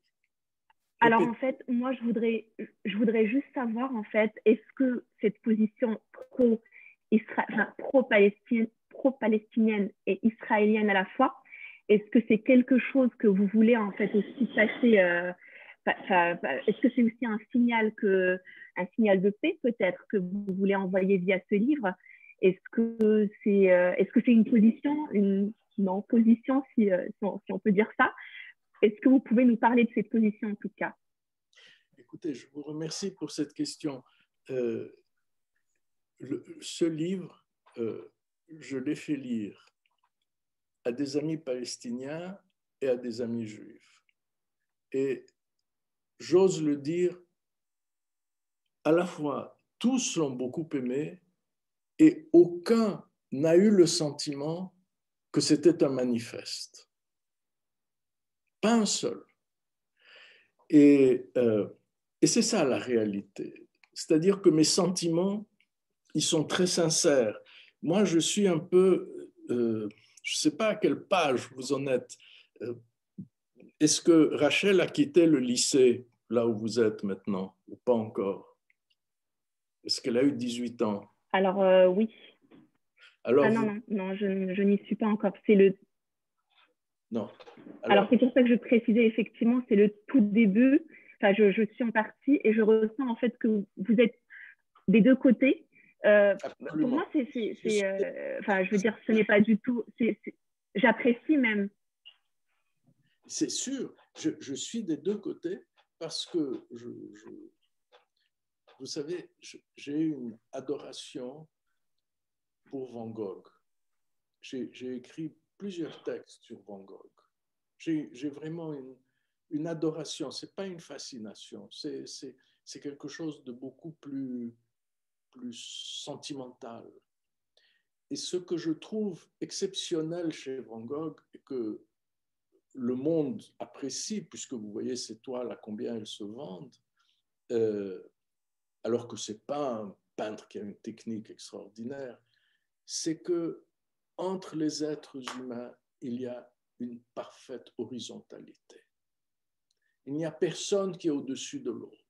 Alors en fait, moi je voudrais, je voudrais juste savoir en fait, est-ce que cette position pro, pro -palestinienne, pro -palestinienne et israélienne à la fois, est-ce que c'est quelque chose que vous voulez en fait aussi passer euh, Est-ce que c'est aussi un signal que, un signal de paix peut-être que vous voulez envoyer via ce livre? Est-ce que c'est, euh, est-ce que c'est une position, une non position si, euh, si on peut dire ça? Est-ce que vous pouvez nous parler de cette position en tout cas? Écoutez, je vous remercie pour cette question. Ce livre, je l'ai fait lire à des amis palestiniens et à des amis juifs. Et j'ose le dire, à la fois, tous l'ont beaucoup aimé et aucun n'a eu le sentiment que c'était un manifeste. Pas un seul. Et, euh, c'est ça la réalité. C'est-à-dire que mes sentiments, ils sont très sincères. Moi, je suis un peu, euh, je ne sais pas à quelle page vous en êtes. Euh, est-ce que Rachel a quitté le lycée, là où vous êtes maintenant, ou pas encore? Est-ce qu'elle a eu 18 ans? Alors, oui. Alors, ah, non, non, non, je, je n'y suis pas encore. C'est le non. Alors, c'est pour ça que je précisais effectivement, c'est le tout début. Enfin, je, je, suis en partie et je ressens en fait que vous êtes des deux côtés. Euh, pour moi, c'est, euh, enfin, je veux dire, ce n'est pas du tout. j'apprécie même. C'est sûr, je, je, suis des deux côtés parce que je, vous savez, j'ai une adoration pour Van Gogh. J'ai écrit plusieurs textes sur Van Gogh. J'ai vraiment une, une adoration, ce n'est pas une fascination, c'est quelque chose de beaucoup plus, plus sentimental. Et ce que je trouve exceptionnel chez Van Gogh, et que le monde apprécie, puisque vous voyez ces toiles à combien elles se vendent, euh, alors que ce n'est pas un peintre qui a une technique extraordinaire, c'est que entre les êtres humains, il y a une parfaite horizontalité. Il n'y a personne qui est au-dessus de l'autre.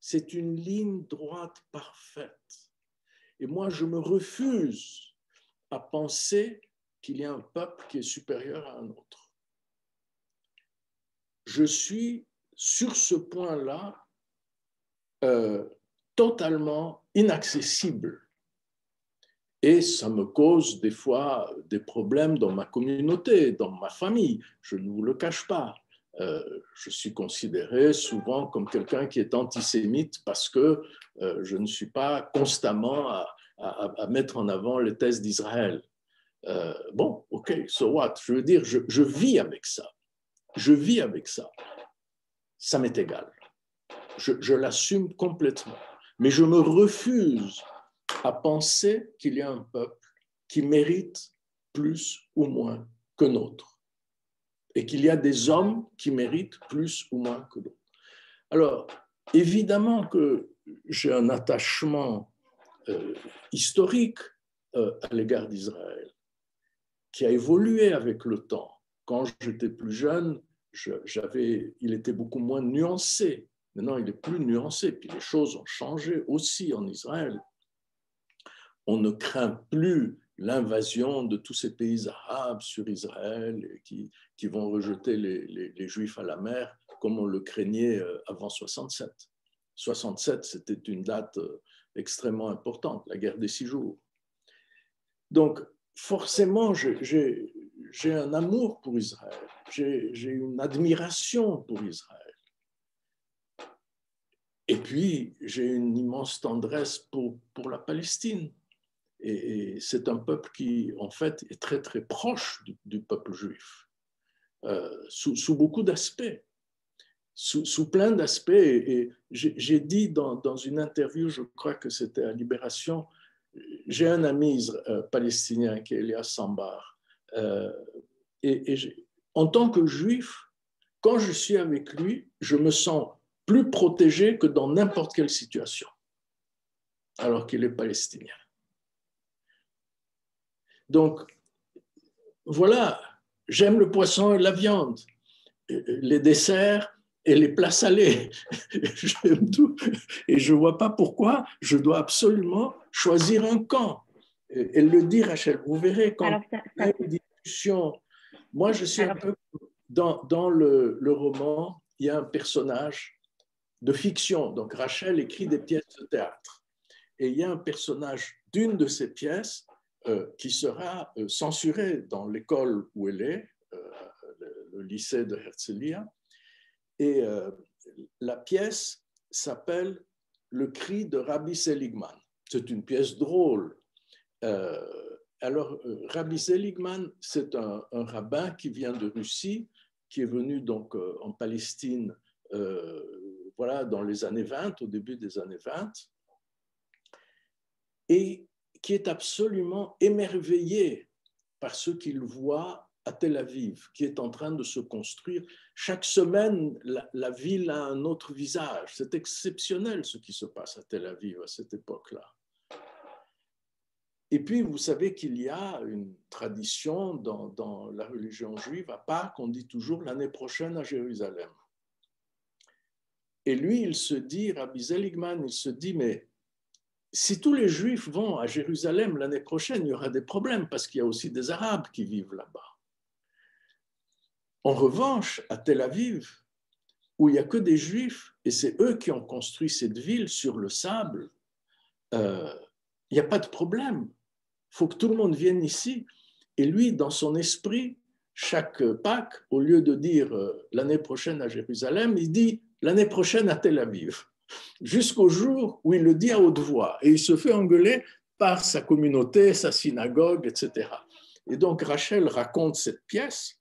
C'est une ligne droite parfaite. Et moi, je me refuse à penser qu'il y a un peuple qui est supérieur à un autre. Je suis sur ce point-là euh, totalement inaccessible et ça me cause des fois des problèmes dans ma communauté, dans ma famille. Je ne vous le cache pas. Euh, je suis considéré souvent comme quelqu'un qui est antisémite parce que euh, je ne suis pas constamment à, mettre en avant les thèses d'Israël. Euh, bon, ok, so what? Je veux dire, je, vis avec ça. Je vis avec ça. Ça m'est égal. Je, je l'assume complètement. Mais je me refuse à penser qu'il y a un peuple qui mérite plus ou moins que nôtre, et qu'il y a des hommes qui méritent plus ou moins que d'autres. Alors, évidemment que j'ai un attachement euh, historique euh, à l'égard d'Israël, qui a évolué avec le temps. Quand j'étais plus jeune, il était beaucoup moins nuancé. Maintenant, il est plus nuancé. Puis les choses ont changé aussi en Israël on ne craint plus l'invasion de tous ces pays arabes sur Israël qui, qui vont rejeter les, Juifs à la mer comme on le craignait euh, avant 67. 67, c'était une date euh, extrêmement importante, la guerre des six jours. Donc, forcément, j'ai un amour pour Israël, j'ai une admiration pour Israël. Et puis, j'ai une immense tendresse pour la Palestine. Et, c'est un peuple qui, en fait, est très, très proche du, peuple juif, euh, sous, beaucoup d'aspects. Sous, plein d'aspects. Et, j'ai dit dans, une interview, je crois que c'était à Libération, j'ai un ami euh, palestinien qui est Elias Sambar. Euh, et, et en tant que juif, quand je suis avec lui, je me sens plus protégé que dans n'importe quelle situation, alors qu'il est palestinien. Donc, voilà, j'aime le poisson et la viande, les desserts et les plats salés. [laughs] J'aime tout. Et je ne vois pas pourquoi je dois absolument choisir un camp. Elle le dit, Rachel. Vous verrez quand il y a une discussion. Moi, je suis un peu. Dans, dans le, le, roman, il y a un personnage de fiction. Donc, Rachel écrit des pièces de théâtre. Et il y a un personnage d'une de ces pièces euh, qui sera euh, censurée dans l'école où elle est, euh, le, lycée de Herzliya. Et la pièce s'appelle Le cri de Rabbi Seligman. C'est une pièce drôle. alors, Rabbi Seligman, c'est un, rabbin qui vient de Russie, qui est venu donc en Palestine voilà, dans les années 20, au début des années 20. Et qui est absolument émerveillé par ce qu'il voit à Tel Aviv, qui est en train de se construire. Chaque semaine, la, ville a un autre visage. C'est exceptionnel ce qui se passe à Tel Aviv à cette époque-là. Et puis, vous savez qu'il y a une tradition dans, dans, la religion juive, à part qu'on dit toujours l'année prochaine à Jérusalem. Et lui, il se dit, Rabbi Zeligman, il se dit, mais si tous les Juifs vont à Jérusalem l'année prochaine, il y aura des problèmes parce qu'il y a aussi des Arabes qui vivent là-bas. En revanche, à Tel Aviv, où il n'y a que des Juifs, et c'est eux qui ont construit cette ville sur le sable, euh, il n'y a pas de problème. Il faut que tout le monde vienne ici. Et lui, dans son esprit, chaque Pâques, au lieu de dire euh, l'année prochaine à Jérusalem, il dit l'année prochaine à Tel Aviv jusqu'au jour où il le dit à haute voix et il se fait engueuler par sa communauté, sa synagogue, etc. Et donc Rachel raconte cette pièce.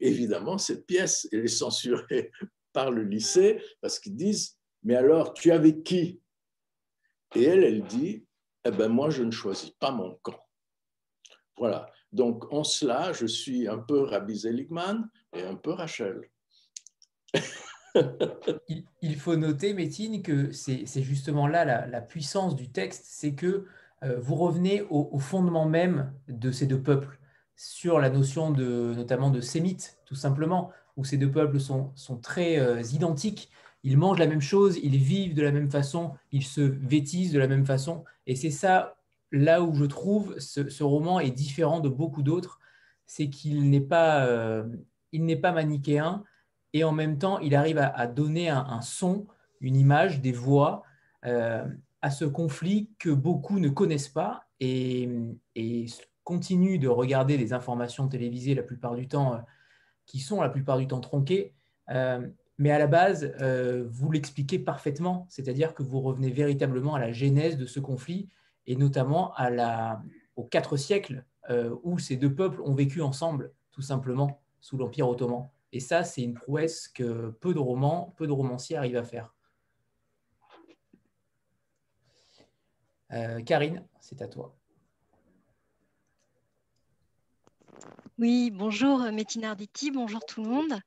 Évidemment, cette pièce, elle est censurée [laughs] par le lycée parce qu'ils disent, mais alors, tu es avec qui? Et elle, elle dit, eh ben moi, je ne choisis pas mon camp. Voilà. Donc, en cela, je suis un peu Rabbi Zeligman et un peu Rachel. [laughs] il, faut noter, Métine, que c'est justement là la, puissance du texte, c'est que euh, vous revenez au, fondement même de ces deux peuples, sur la notion de, notamment de sémites, tout simplement, où ces deux peuples sont, très euh, identiques. Ils mangent la même chose, ils vivent de la même façon, ils se vêtissent de la même façon. Et c'est ça, là où je trouve ce, roman est différent de beaucoup d'autres, c'est qu'il n'est pas, euh, il n'est pas manichéen, et en même temps, il arrive à, donner un, son, une image, des voix euh, à ce conflit que beaucoup ne connaissent pas et, continuent de regarder des informations télévisées la plupart du temps, euh, qui sont la plupart du temps tronquées. Euh, mais à la base, vous l'expliquez parfaitement, c'est-à-dire que vous revenez véritablement à la genèse de ce conflit et notamment à la, aux quatre siècles où ces deux peuples ont vécu ensemble, tout simplement, sous l'Empire ottoman. Et ça, c'est une prouesse que peu de romans, peu de romanciers arrivent à faire. Euh, Karine, c'est à toi. Oui, bonjour Métina Arditi, bonjour tout le monde.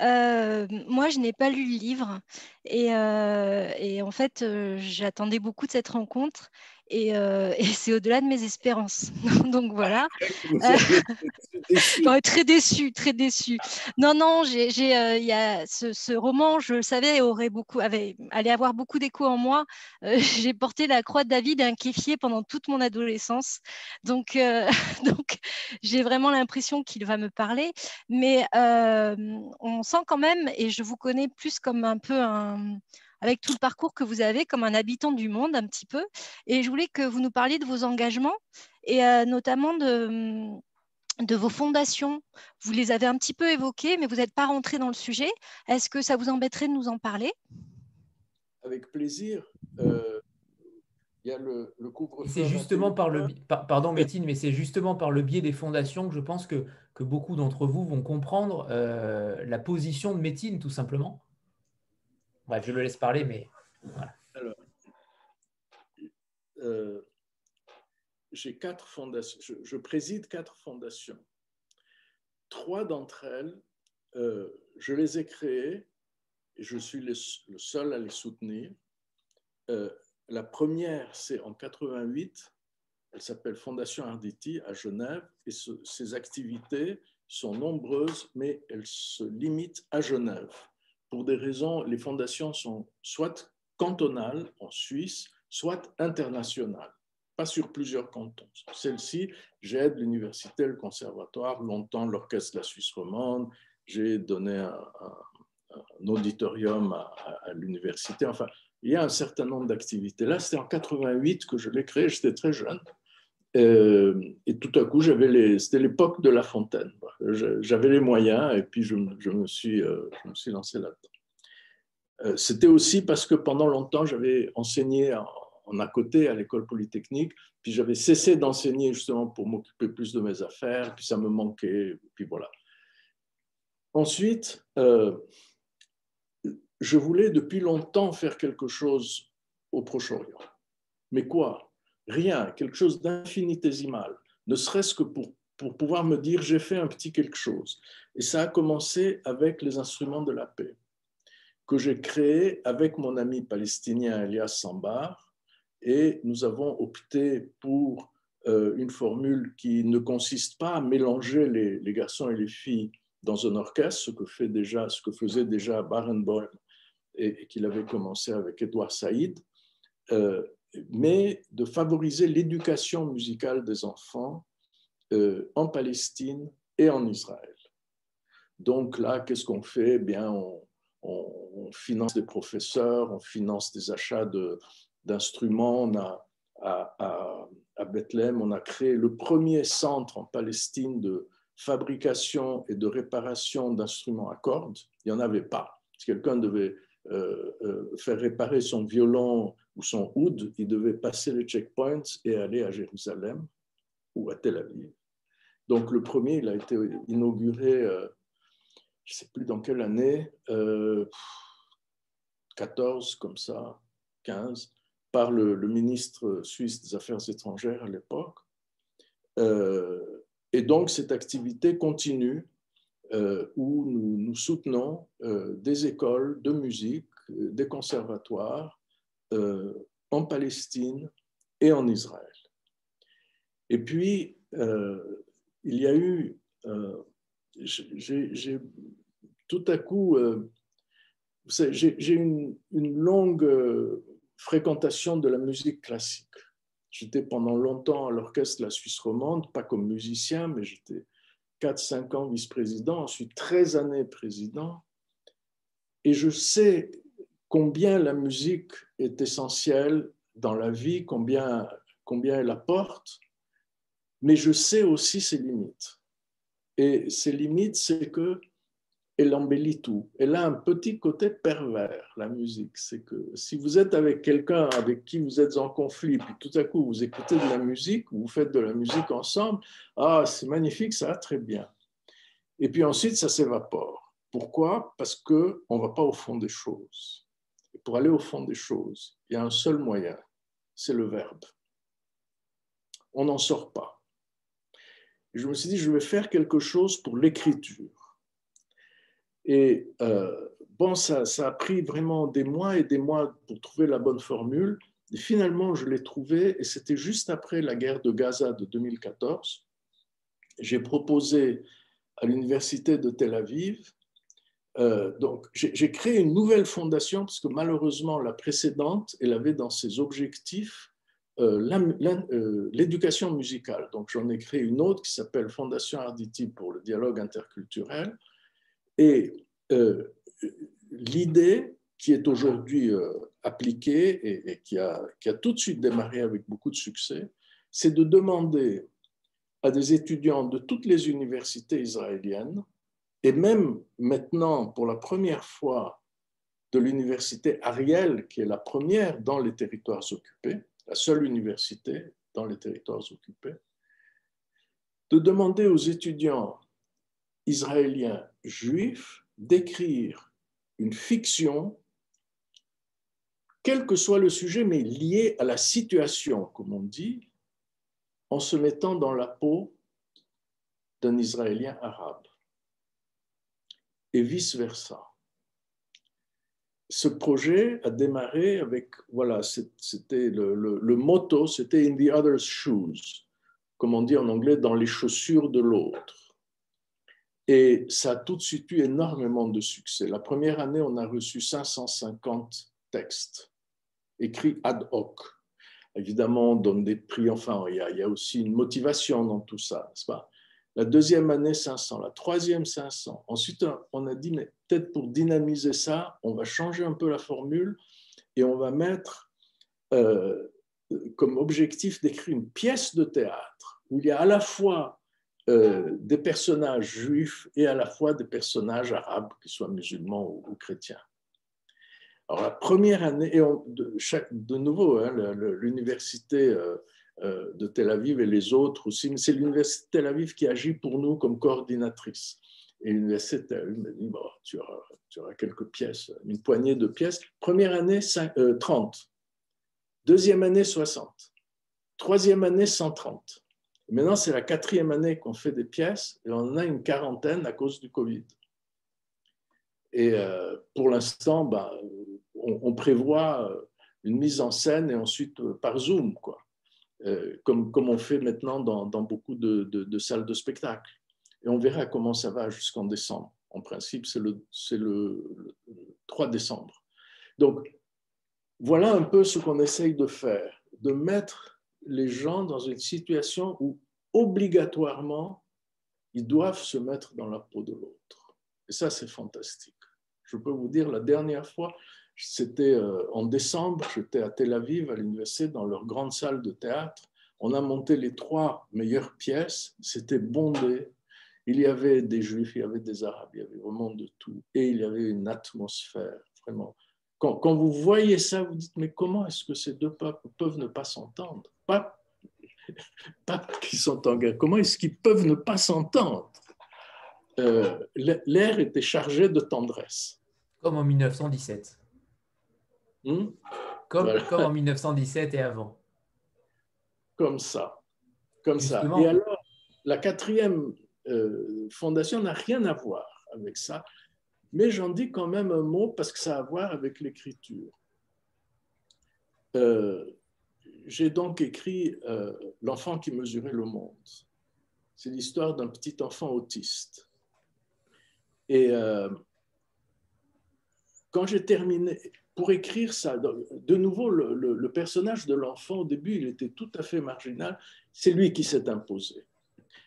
Euh, moi, je n'ai pas lu le livre et, euh, en fait, j'attendais beaucoup de cette rencontre euh, et, c'est au-delà de mes espérances. [laughs] Donc voilà. Euh, très déçu, très déçu. Non, non, j'ai, euh, il y a ce, roman, je le savais, aurait beaucoup, avait, allait avoir beaucoup d'écho en moi. [laughs] j'ai porté la croix de David et un kéfier pendant toute mon adolescence. Donc, [laughs] donc j'ai vraiment l'impression qu'il va me parler. Mais on sent quand même, et je vous connais plus comme un peu un avec tout le parcours que vous avez comme un habitant du monde un petit peu. Et je voulais que vous nous parliez de vos engagements et euh, notamment de, de vos fondations. Vous les avez un petit peu évoquées, mais vous n'êtes pas rentré dans le sujet. Est-ce que ça vous embêterait de nous en parler? Avec plaisir. Euh, il y a le, le. C'est justement par le pardon Métine, mais c'est justement par le biais des fondations que je pense que, que beaucoup d'entre vous vont comprendre euh, la position de Métine, tout simplement. Bref, je le laisse parler, mais. Alors, euh, j'ai quatre fondations, je, préside quatre fondations. Trois d'entre elles, euh, je les ai créées et je suis le, seul à les soutenir. Euh, la première, c'est en 88. Elle s'appelle Fondation Arditi à Genève et ses activités sont nombreuses, mais elles se limitent à Genève. Pour des raisons, les fondations sont soit cantonales en Suisse, soit internationales, pas sur plusieurs cantons. Celle-ci, j'aide l'université, le conservatoire, longtemps l'orchestre de la Suisse romande, j'ai donné un, auditorium à, à l'université. Enfin, il y a un certain nombre d'activités. Là, c'était en 88 que je l'ai créé, j'étais très jeune. Euh, et tout à coup, j'avais les, c'était l'époque de La Fontaine. J'avais les moyens et puis je, me, suis, euh, je me suis lancé là-dedans. Euh, c'était aussi parce que pendant longtemps, j'avais enseigné en, à côté à l'école polytechnique, puis j'avais cessé d'enseigner justement pour m'occuper plus de mes affaires, puis ça me manquait, puis voilà. Ensuite, je voulais depuis longtemps faire quelque chose au Proche-Orient. Mais quoi? Rien, quelque chose d'infinitésimal, ne serait-ce que pour, pouvoir me dire j'ai fait un petit quelque chose. Et ça a commencé avec les instruments de la paix que j'ai créé avec mon ami palestinien Elias Sambar. Et nous avons opté pour euh, une formule qui ne consiste pas à mélanger les, garçons et les filles dans un orchestre, ce que, fait déjà, ce que faisait déjà Barenboim et, qu'il avait commencé avec Edouard Saïd, euh, mais de favoriser l'éducation musicale des enfants euh, en Palestine et en Israël. Donc là, qu'est-ce qu'on fait? Eh bien, on, finance des professeurs, on finance des achats d'instruments. On a, à, à, Bethléem, on a créé le premier centre en Palestine de fabrication et de réparation d'instruments à cordes. Il n'y en avait pas. Si quelqu'un devait euh, euh, faire réparer son violon ou son oud, il devait passer les checkpoints et aller à Jérusalem ou à Tel Aviv. Donc le premier, il a été inauguré, euh, je ne sais plus dans quelle année, 14 comme ça, 15, par le, ministre suisse des Affaires étrangères à l'époque. et donc cette activité continue euh, où nous, soutenons euh, des écoles de musique, euh, des conservatoires en Palestine et en Israël. Et puis, il y a eu, j'ai tout à coup, j'ai une, une, longue fréquentation de la musique classique. J'étais pendant longtemps à l'orchestre de la Suisse romande, pas comme musicien, mais j'étais 4-5 ans vice-président, ensuite 13 années président. Et je sais combien la musique est essentielle dans la vie, combien, combien elle apporte, mais je sais aussi ses limites. Et ses limites, c'est que elle embellit tout. Elle a un petit côté pervers, la musique. C'est que si vous êtes avec quelqu'un avec qui vous êtes en conflit, puis tout à coup vous écoutez de la musique, vous faites de la musique ensemble, ah, c'est magnifique, ça va très bien. Et puis ensuite, ça s'évapore. Pourquoi? Parce qu'on ne va pas au fond des choses. Pour aller au fond des choses, il y a un seul moyen, c'est le verbe. On n'en sort pas. je me suis dit, je vais faire quelque chose pour l'écriture. Et euh, bon, ça, ça, a pris vraiment des mois et des mois pour trouver la bonne formule. Et finalement, je l'ai trouvé, et c'était juste après la guerre de Gaza de 2014. J'ai proposé à l'université de Tel Aviv. Euh, donc, j'ai créé une nouvelle fondation parce que malheureusement, la précédente, elle avait dans ses objectifs euh, l'éducation musicale. Donc, j'en ai créé une autre qui s'appelle Fondation Arditi pour le dialogue interculturel. Et euh, l'idée qui est aujourd'hui euh, appliquée et, qui, a, tout de suite démarré avec beaucoup de succès, c'est de demander à des étudiants de toutes les universités israéliennes, et même maintenant, pour la première fois, de l'université Ariel, qui est la première dans les territoires occupés, la seule université dans les territoires occupés, de demander aux étudiants israéliens juifs d'écrire une fiction, quel que soit le sujet, mais lié à la situation, comme on dit, en se mettant dans la peau d'un Israélien arabe et vice-versa. Ce projet a démarré avec, voilà, c'était le, le, motto, c'était In the other's shoes, comme on dit en anglais, dans les chaussures de l'autre. Et ça a tout de suite eu énormément de succès. La première année, on a reçu 550 textes écrits ad hoc. Évidemment, on donne des prix, enfin, il y a, il y a aussi une motivation dans tout ça, n'est-ce pas? La deuxième année, 500. La troisième, 500. Ensuite, on a dit, mais peut-être pour dynamiser ça, on va changer un peu la formule et on va mettre euh, comme objectif d'écrire une pièce de théâtre où il y a à la fois euh, des personnages juifs et à la fois des personnages arabes, qu'ils soient musulmans ou, chrétiens. Alors la première année, et de, de, nouveau, hein, l'université euh, de Tel Aviv et les autres aussi, mais c'est l'Université de Tel Aviv qui agit pour nous comme coordinatrice. Et l'Université de Tel Aviv m'a dit, bon, tu, auras, quelques pièces, une poignée de pièces. Première année, 30. Euh, Deuxième année, 60. Troisième année, 130. maintenant, c'est la quatrième année qu'on fait des pièces et on en a une quarantaine à cause du Covid. Et euh, pour l'instant, ben, on, prévoit une mise en scène et ensuite par Zoom. Quoi. Euh, comme, comme, on fait maintenant dans, dans beaucoup de, de, salles de spectacle. Et on verra comment ça va jusqu'en décembre. En principe, c'est le, le, le 3 décembre. Donc, voilà un peu ce qu'on essaye de faire, de mettre les gens dans une situation où obligatoirement, ils doivent se mettre dans la peau de l'autre. Et ça, c'est fantastique. Je peux vous dire, la dernière fois, c'était euh, en décembre, j'étais à Tel Aviv, à l'université, dans leur grande salle de théâtre. On a monté les trois meilleures pièces, c'était bondé. Il y avait des juifs, il y avait des arabes, il y avait vraiment de tout. Et il y avait une atmosphère, vraiment. Quand, vous voyez ça, vous dites, mais comment est-ce que ces deux peuples peuvent ne pas s'entendre? Pas, [laughs] pas qu'ils sont en guerre, comment est-ce qu'ils peuvent ne pas s'entendre? Euh, L'air était chargé de tendresse. Comme en 1917. Hmm? Comme, comme en 1917 et avant. Comme ça. Comme ça. Et alors, la quatrième euh, fondation n'a rien à voir avec ça, mais j'en dis quand même un mot parce que ça a à voir avec l'écriture. Euh, j'ai donc écrit euh, L'enfant qui mesurait le monde. C'est l'histoire d'un petit enfant autiste. Et quand j'ai terminé, pour écrire ça, de nouveau, le, personnage de l'enfant, au début, il était tout à fait marginal. C'est lui qui s'est imposé.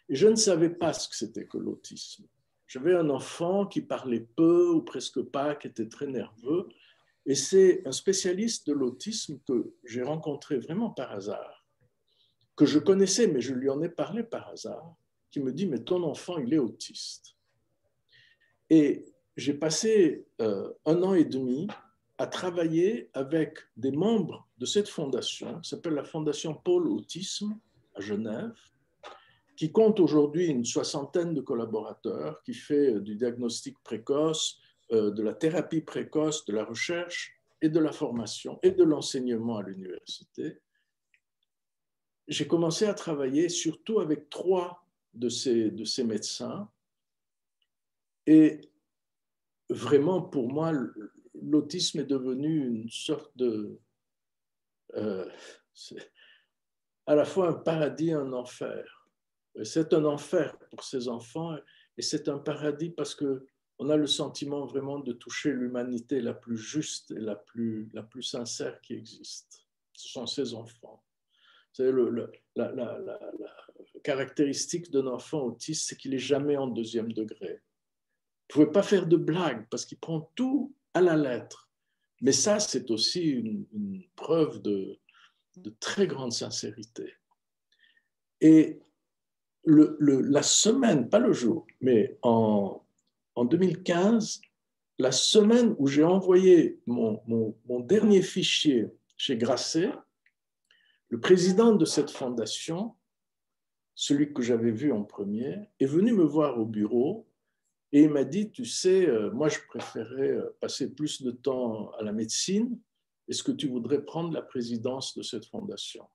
Et je ne savais pas ce que c'était que l'autisme. J'avais un enfant qui parlait peu ou presque pas, qui était très nerveux. Et c'est un spécialiste de l'autisme que j'ai rencontré vraiment par hasard, que je connaissais, mais je lui en ai parlé par hasard, qui me dit, mais ton enfant, il est autiste. Et j'ai passé euh, un an et demi à travailler avec des membres de cette fondation, qui s'appelle la Fondation Paul Autisme à Genève, qui compte aujourd'hui une soixantaine de collaborateurs, qui fait du diagnostic précoce, euh, de la thérapie précoce, de la recherche et de la formation et de l'enseignement à l'université. J'ai commencé à travailler surtout avec trois de ces, de ces médecins. Et vraiment, pour moi, l'autisme est devenu une sorte de... Euh, à la fois un paradis et un enfer. C'est un enfer pour ces enfants et c'est un paradis parce que on a le sentiment vraiment de toucher l'humanité la plus juste et la plus, la plus sincère qui existe. Ce sont ces enfants. La, caractéristique d'un enfant autiste, c'est qu'il est jamais en deuxième degré. Vous ne pouvez pas faire de blagues parce qu'il prend tout à la lettre. Mais ça, c'est aussi une, preuve de, très grande sincérité. Et la semaine, pas le jour, mais en, en 2015, la semaine où j'ai envoyé mon, mon, dernier fichier chez Grasset, le président de cette fondation, celui que j'avais vu en premier, est venu me voir au bureau et il m'a dit, tu sais, euh, moi je préférais euh, passer plus de temps à la médecine. Est-ce que tu voudrais prendre la présidence de cette fondation?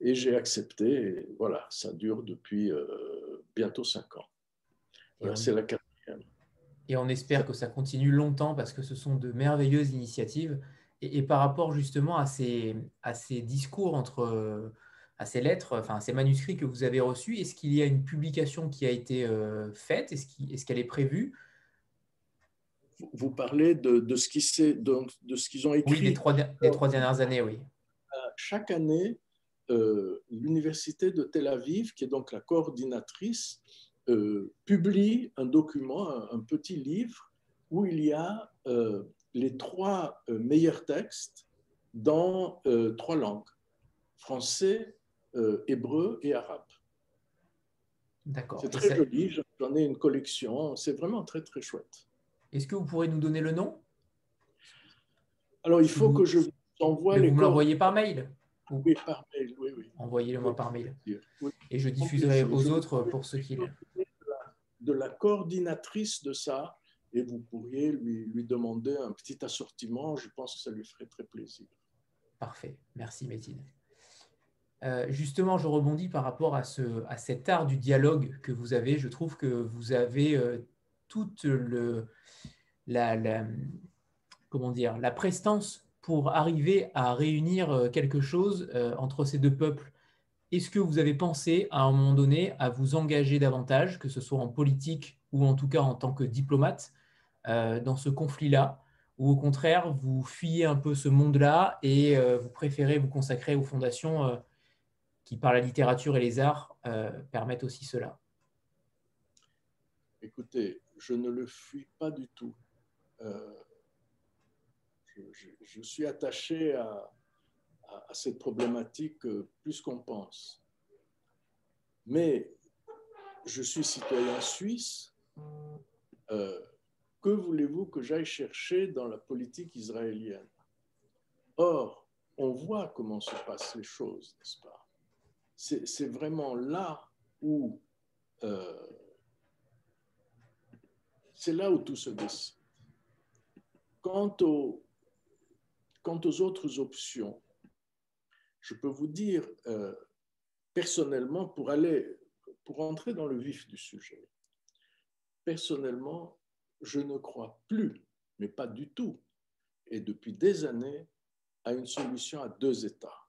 Et j'ai accepté. Et voilà, ça dure depuis euh, bientôt cinq ans. c'est la quatrième. Et on espère que ça continue longtemps parce que ce sont de merveilleuses initiatives. Et, par rapport justement à ces, à ces discours entre à ces lettres, enfin à ces manuscrits que vous avez reçus. Est-ce qu'il y a une publication qui a été euh, faite? Est-ce qu'elle est, prévue? Vous parlez de, de ce qu'ils ont écrit Oui, les trois, les trois dernières années, oui. Euh, chaque année, euh, l'Université de Tel Aviv, qui est donc la coordinatrice, publie un document, un, petit livre, où il y a les trois meilleurs textes dans trois langues français, euh, hébreu et arabe. D'accord. C'est très joli, j'en ai une collection, c'est vraiment très très chouette. Est-ce que vous pourrez nous donner le nom? Alors il faut que je vous envoie les. Vous me l'envoyez par mail Oui, par mail, oui, oui. Envoyez-le-moi par mail. Et je diffuserai aux autres pour ceux qui. De la coordinatrice de ça, et vous pourriez lui, lui demander un petit assortiment, je pense que ça lui ferait très plaisir. Parfait, merci Métine. Euh, justement, je rebondis par rapport à, cet art du dialogue que vous avez. Je trouve que vous avez euh, toute la, comment dire, la prestance pour arriver à réunir euh, quelque chose entre ces deux peuples. Est-ce que vous avez pensé à un moment donné à vous engager davantage, que ce soit en politique ou en tout cas en tant que diplomate, dans ce conflit-là? Ou au contraire, vous fuyez un peu ce monde-là et vous préférez vous consacrer aux fondations qui, par la littérature et les arts, euh, permettent aussi cela Écoutez, je ne le fuis pas du tout. Euh, je, suis attaché à, cette problématique euh, plus qu'on pense. Mais je suis citoyen suisse. que voulez-vous que j'aille chercher dans la politique israélienne? Or, on voit comment se passent les choses, n'est-ce pas? C'est vraiment là où euh, c'est là où tout se décide. Quant aux, quant aux autres options, je peux vous dire euh, personnellement, pour aller, pour entrer dans le vif du sujet, personnellement, je ne crois plus, mais pas du tout, et depuis des années, à une solution à deux États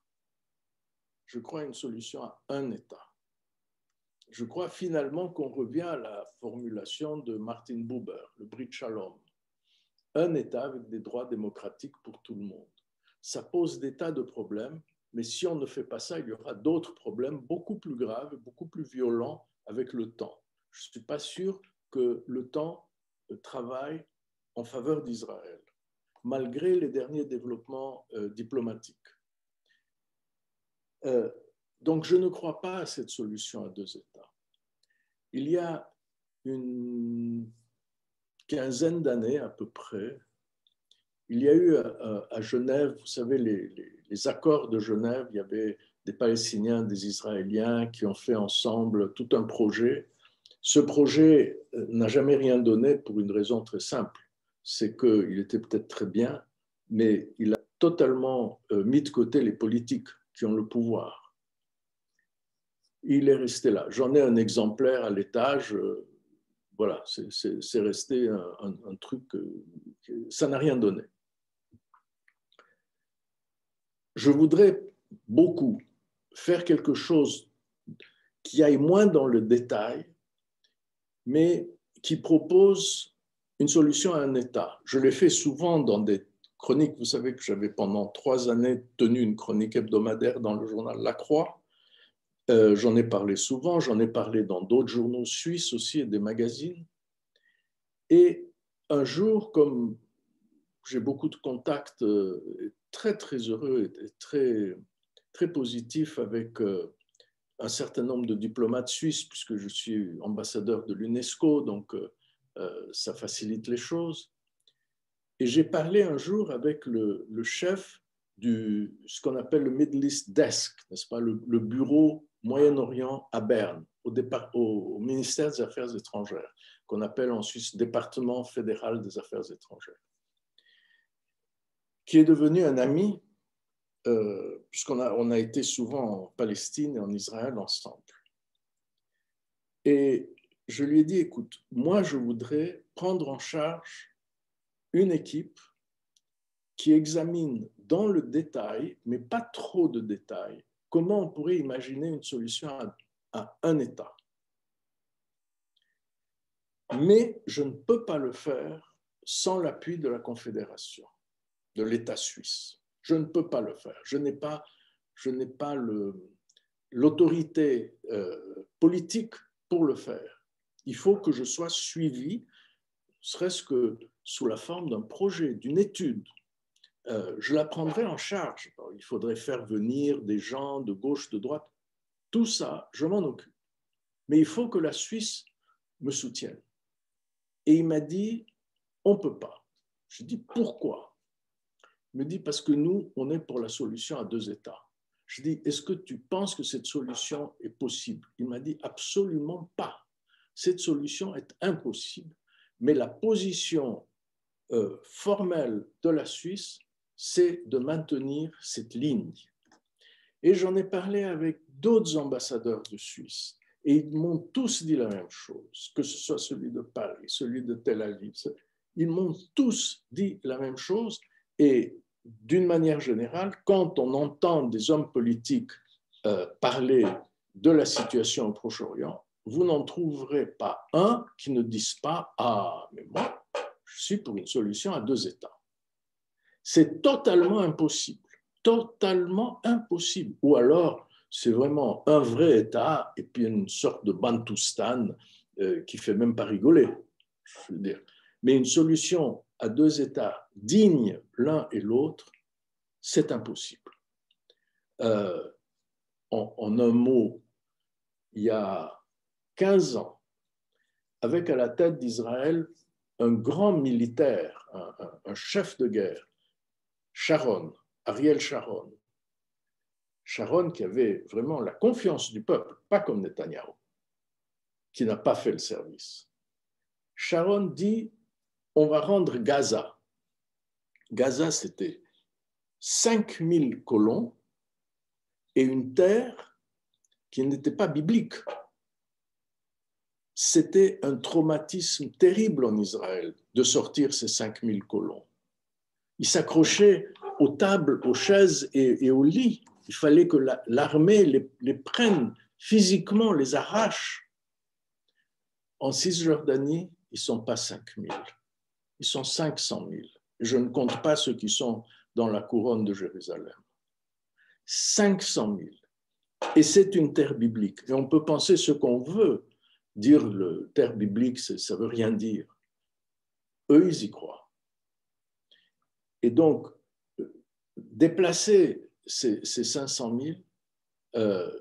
je crois, une solution à un État. Je crois finalement qu'on revient à la formulation de Martin Buber, le Brit Shalom. Un État avec des droits démocratiques pour tout le monde. Ça pose des tas de problèmes, mais si on ne fait pas ça, il y aura d'autres problèmes beaucoup plus graves, beaucoup plus violents avec le temps. Je ne suis pas sûr que le temps travaille en faveur d'Israël, malgré les derniers développements euh, diplomatiques. Euh, donc, je ne crois pas à cette solution à deux États. Il y a une quinzaine d'années à peu près, il y a eu à, Genève, vous savez, les, accords de Genève, il y avait des Palestiniens, des Israéliens qui ont fait ensemble tout un projet. Ce projet euh, n'a jamais rien donné pour une raison très simple, c'est qu'il était peut-être très bien, mais il a totalement euh, mis de côté les politiques qui ont le pouvoir. Il est resté là. J'en ai un exemplaire à l'étage. Euh, voilà, c'est resté un, truc, ça n'a rien donné. Je voudrais beaucoup faire quelque chose qui aille moins dans le détail, mais qui propose une solution à un État. Je l'ai fait souvent dans des chronique. Vous savez que j'avais pendant trois années tenu une chronique hebdomadaire dans le journal La Croix. Euh, j'en ai parlé souvent, j'en ai parlé dans d'autres journaux suisses aussi et des magazines. Et un jour, comme j'ai beaucoup de contacts euh, très très heureux et très, très positifs avec euh, un certain nombre de diplomates suisses, puisque je suis ambassadeur de l'UNESCO, donc ça facilite les choses. Et j'ai parlé un jour avec le, chef du ce qu'on appelle le Middle East Desk, n'est-ce pas, le, bureau Moyen-Orient à Berne, au, ministère des Affaires étrangères, qu'on appelle en Suisse département fédéral des Affaires étrangères, qui est devenu un ami, euh, puisqu'on a, on a été souvent en Palestine et en Israël ensemble. Et je lui ai dit, écoute, moi je voudrais prendre en charge une équipe qui examine dans le détail, mais pas trop de détails, comment on pourrait imaginer une solution à, un État. Mais je ne peux pas le faire sans l'appui de la Confédération, de l'État suisse. Je ne peux pas le faire. Je n'ai pas, pas l'autorité euh, politique pour le faire. Il faut que je sois suivi, serait-ce que sous la forme d'un projet, d'une étude. Euh, je la prendrai en charge. Il faudrait faire venir des gens de gauche, de droite. Tout ça, je m'en occupe. Mais il faut que la Suisse me soutienne. Et il m'a dit, on ne peut pas. Je dis, pourquoi? Il me dit, parce que nous, on est pour la solution à deux États. Je dis, est-ce que tu penses que cette solution est possible? Il m'a dit, absolument pas. Cette solution est impossible. Mais la position euh, formelle de la Suisse, c'est de maintenir cette ligne. Et j'en ai parlé avec d'autres ambassadeurs de Suisse. Et ils m'ont tous dit la même chose, que ce soit celui de Paris, celui de Tel Aviv. Ils m'ont tous dit la même chose. Et d'une manière générale, quand on entend des hommes politiques euh, parler de la situation au Proche-Orient, vous n'en trouverez pas un qui ne dise pas Ah, mais moi, je suis pour une solution à deux États. C'est totalement impossible, totalement impossible. Ou alors, c'est vraiment un vrai État et puis une sorte de Bantoustan euh, qui fait même pas rigoler. Mais une solution à deux États dignes l'un et l'autre, c'est impossible. Euh, en, un mot, il y a 15 ans, avec à la tête d'Israël un grand militaire, un, chef de guerre, Sharon, Ariel Sharon. Sharon qui avait vraiment la confiance du peuple, pas comme Netanyahu, qui n'a pas fait le service. Sharon dit on va rendre Gaza. Gaza, c'était 5000 colons et une terre qui n'était pas biblique. C'était un traumatisme terrible en Israël de sortir ces 5000 colons. Ils s'accrochaient aux tables, aux chaises et, aux lits. Il fallait que l'armée les, les prenne physiquement, les arrache. En Cisjordanie, ils ne sont pas 5000 ils sont 500 000. Je ne compte pas ceux qui sont dans la couronne de Jérusalem. 500 000. Et c'est une terre biblique. Et on peut penser ce qu'on veut. Dire le terre biblique, ça ne veut rien dire. Eux, ils y croient. Et donc, déplacer ces, 500 000, euh,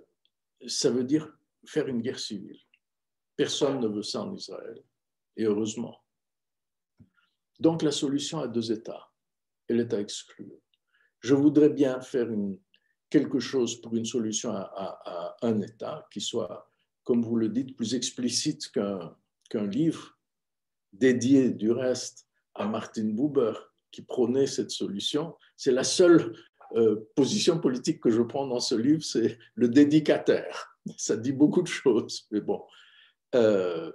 ça veut dire faire une guerre civile. Personne ne veut ça en Israël. Et heureusement. Donc la solution à deux États, elle est à exclure. Je voudrais bien faire quelque chose pour une solution à, un État qui soit, comme vous le dites, plus explicite qu'un livre dédié du reste à Martin Buber qui prônait cette solution. C'est la seule euh, position politique que je prends dans ce livre, c'est le dédicataire. Ça dit beaucoup de choses, mais bon. Euh,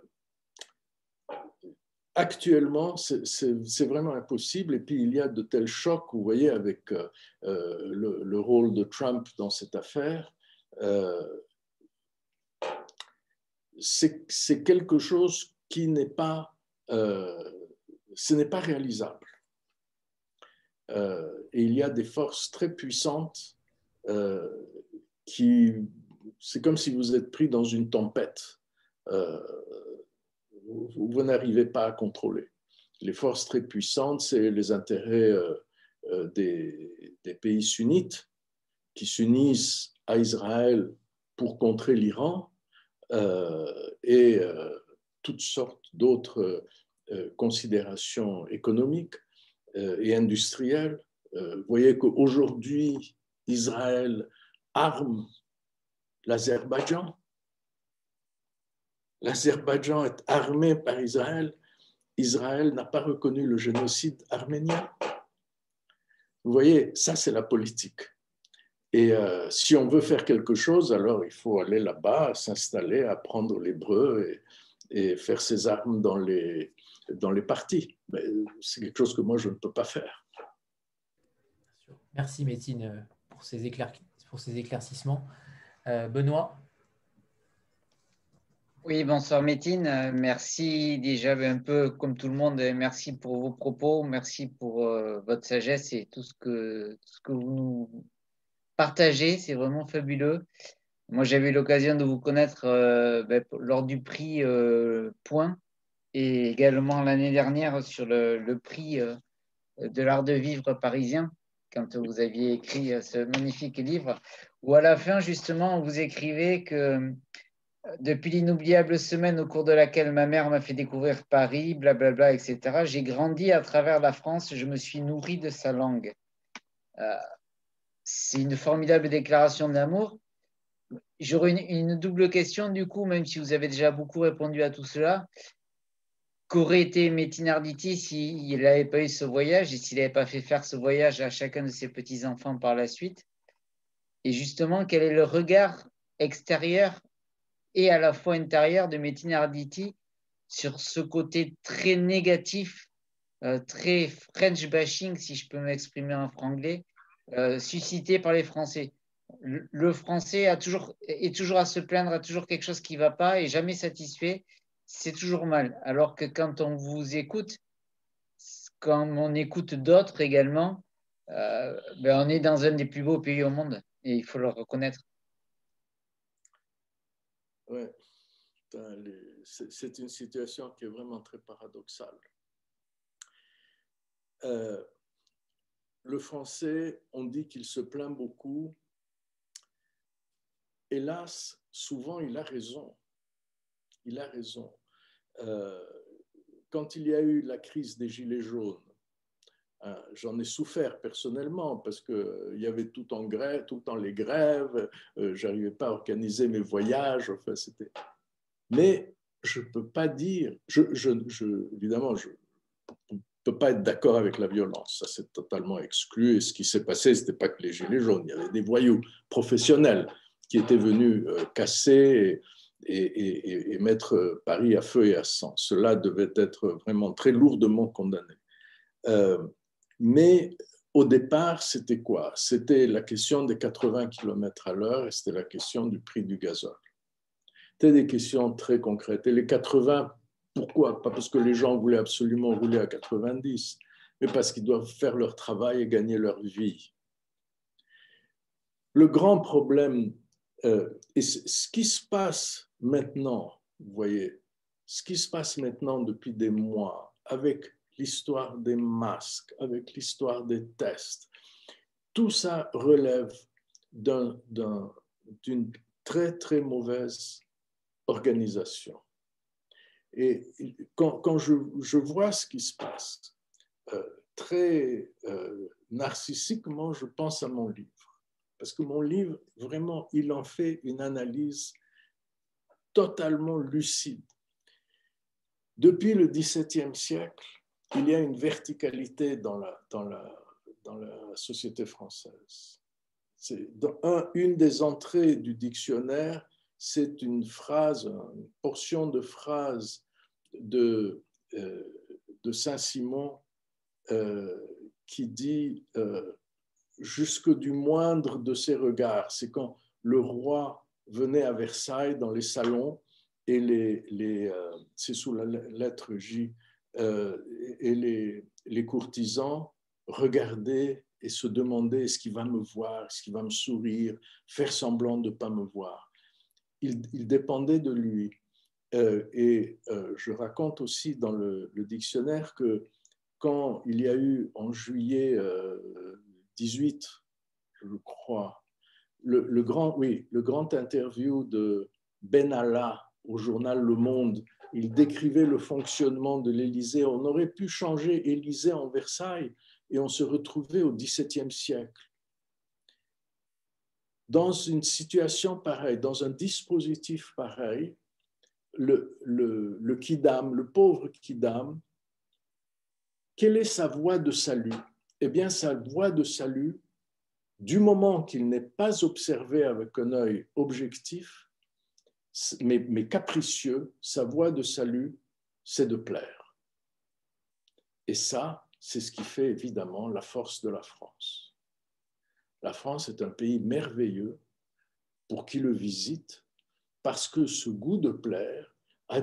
actuellement, c'est vraiment impossible. Et puis, il y a de tels chocs, vous voyez, avec euh, le, rôle de Trump dans cette affaire. C'est quelque chose qui n'est pas, ce n'est pas réalisable. et il y a des forces très puissantes qui, c'est comme si vous êtes pris dans une tempête vous, n'arrivez pas à contrôler. Les forces très puissantes, c'est les intérêts euh, euh, des, pays sunnites qui s'unissent à Israël pour contrer l'Iran euh, et toutes sortes d'autres considérations économiques et industrielles vous voyez qu'aujourd'hui, Israël arme l'Azerbaïdjan. L'Azerbaïdjan est armé par Israël. Israël n'a pas reconnu le génocide arménien. Vous voyez, ça c'est la politique. Et euh, si on veut faire quelque chose, alors il faut aller là-bas, s'installer, apprendre l'hébreu et, faire ses armes dans les, dans les partis. C'est quelque chose que moi, je ne peux pas faire. Merci, Métine, pour ces, pour ces éclaircissements. Euh, Benoît? Oui, bonsoir Métine. Euh, merci déjà un peu comme tout le monde. Merci pour vos propos. Merci pour votre sagesse et tout ce que, tout ce que vous nous partager, c'est vraiment fabuleux. Moi, j'avais eu l'occasion de vous connaître euh, ben, lors du prix euh, Point et également l'année dernière sur le, prix euh, de l'art de vivre parisien, quand vous aviez écrit ce magnifique livre, où à la fin, justement, vous écrivez que depuis l'inoubliable semaine au cours de laquelle ma mère m'a fait découvrir Paris, blablabla, etc., j'ai grandi à travers la France, je me suis nourri de sa langue c'est une formidable déclaration d'amour. J'aurais une, double question, du coup, même si vous avez déjà beaucoup répondu à tout cela. Qu'aurait été Métinarditi s'il n'avait pas eu ce voyage et s'il n'avait pas fait faire ce voyage à chacun de ses petits-enfants par la suite? Et justement, quel est le regard extérieur et à la fois intérieur de Métinarditi sur ce côté très négatif, euh, très French bashing, si je peux m'exprimer en franglais, euh, suscité par les Français. Le, Français a toujours, est toujours à se plaindre, a toujours quelque chose qui ne va pas et jamais satisfait. C'est toujours mal. Alors que quand on vous écoute, quand on écoute d'autres également, euh, ben on est dans un des plus beaux pays au monde et il faut le reconnaître. Oui, c'est une situation qui est vraiment très paradoxale. Euh, le français, on dit qu'il se plaint beaucoup. Hélas, souvent, il a raison. Il a raison. Euh, quand il y a eu la crise des Gilets jaunes, hein, j'en ai souffert personnellement parce qu'il euh, y avait tout, en grève, tout le temps les grèves, euh, j'arrivais pas à organiser mes voyages, enfin c'était... Mais je ne peux pas dire, je, évidemment, je peut pas être d'accord avec la violence. Ça, c'est totalement exclu. Et ce qui s'est passé, ce n'était pas que les Gilets jaunes. Il y avait des voyous professionnels qui étaient venus euh, casser et, mettre Paris à feu et à sang. Cela devait être vraiment très lourdement condamné. Euh, mais au départ, c'était quoi? C'était la question des 80 km à l'heure et c'était la question du prix du gazole. C'était des questions très concrètes. Et les 80 pourquoi? Pas parce que les gens voulaient absolument rouler à 90, mais parce qu'ils doivent faire leur travail et gagner leur vie. Le grand problème, euh, et ce qui se passe maintenant, vous voyez, ce qui se passe maintenant depuis des mois avec l'histoire des masques, avec l'histoire des tests, tout ça relève d'une très très mauvaise organisation. Et quand, je, vois ce qui se passe, euh, très euh, narcissiquement, je pense à mon livre. Parce que mon livre, vraiment, il en fait une analyse totalement lucide. Depuis le XVIIe siècle, il y a une verticalité dans la, société française. Une des entrées du dictionnaire, c'est une phrase, une portion de phrase de, euh, Saint-Simon euh, qui dit euh, jusque du moindre de ses regards. C'est quand le roi venait à Versailles dans les salons et les, les c'est sous la lettre J, et les, les courtisans regardaient et se demandaient est-ce qu'il va me voir, est-ce qu'il va me sourire, faire semblant de ne pas me voir il, dépendait de lui. Euh, et euh, je raconte aussi dans le, dictionnaire que quand il y a eu en juillet 18, euh, je crois, le, grand, oui, le grand interview de Benalla au journal Le Monde, il décrivait le fonctionnement de l'Élysée. On aurait pu changer Élysée en Versailles, et on se retrouvait au XVIIe siècle. Dans une situation pareille, dans un dispositif pareil, le, le, le le pauvre Kidam, quelle est sa voie de salut? Eh bien, sa voie de salut, du moment qu'il n'est pas observé avec un œil objectif, mais, mais capricieux, sa voie de salut, c'est de plaire. Et ça, c'est ce qui fait évidemment la force de la France. La France est un pays merveilleux pour qui le visite, parce que ce goût de plaire a,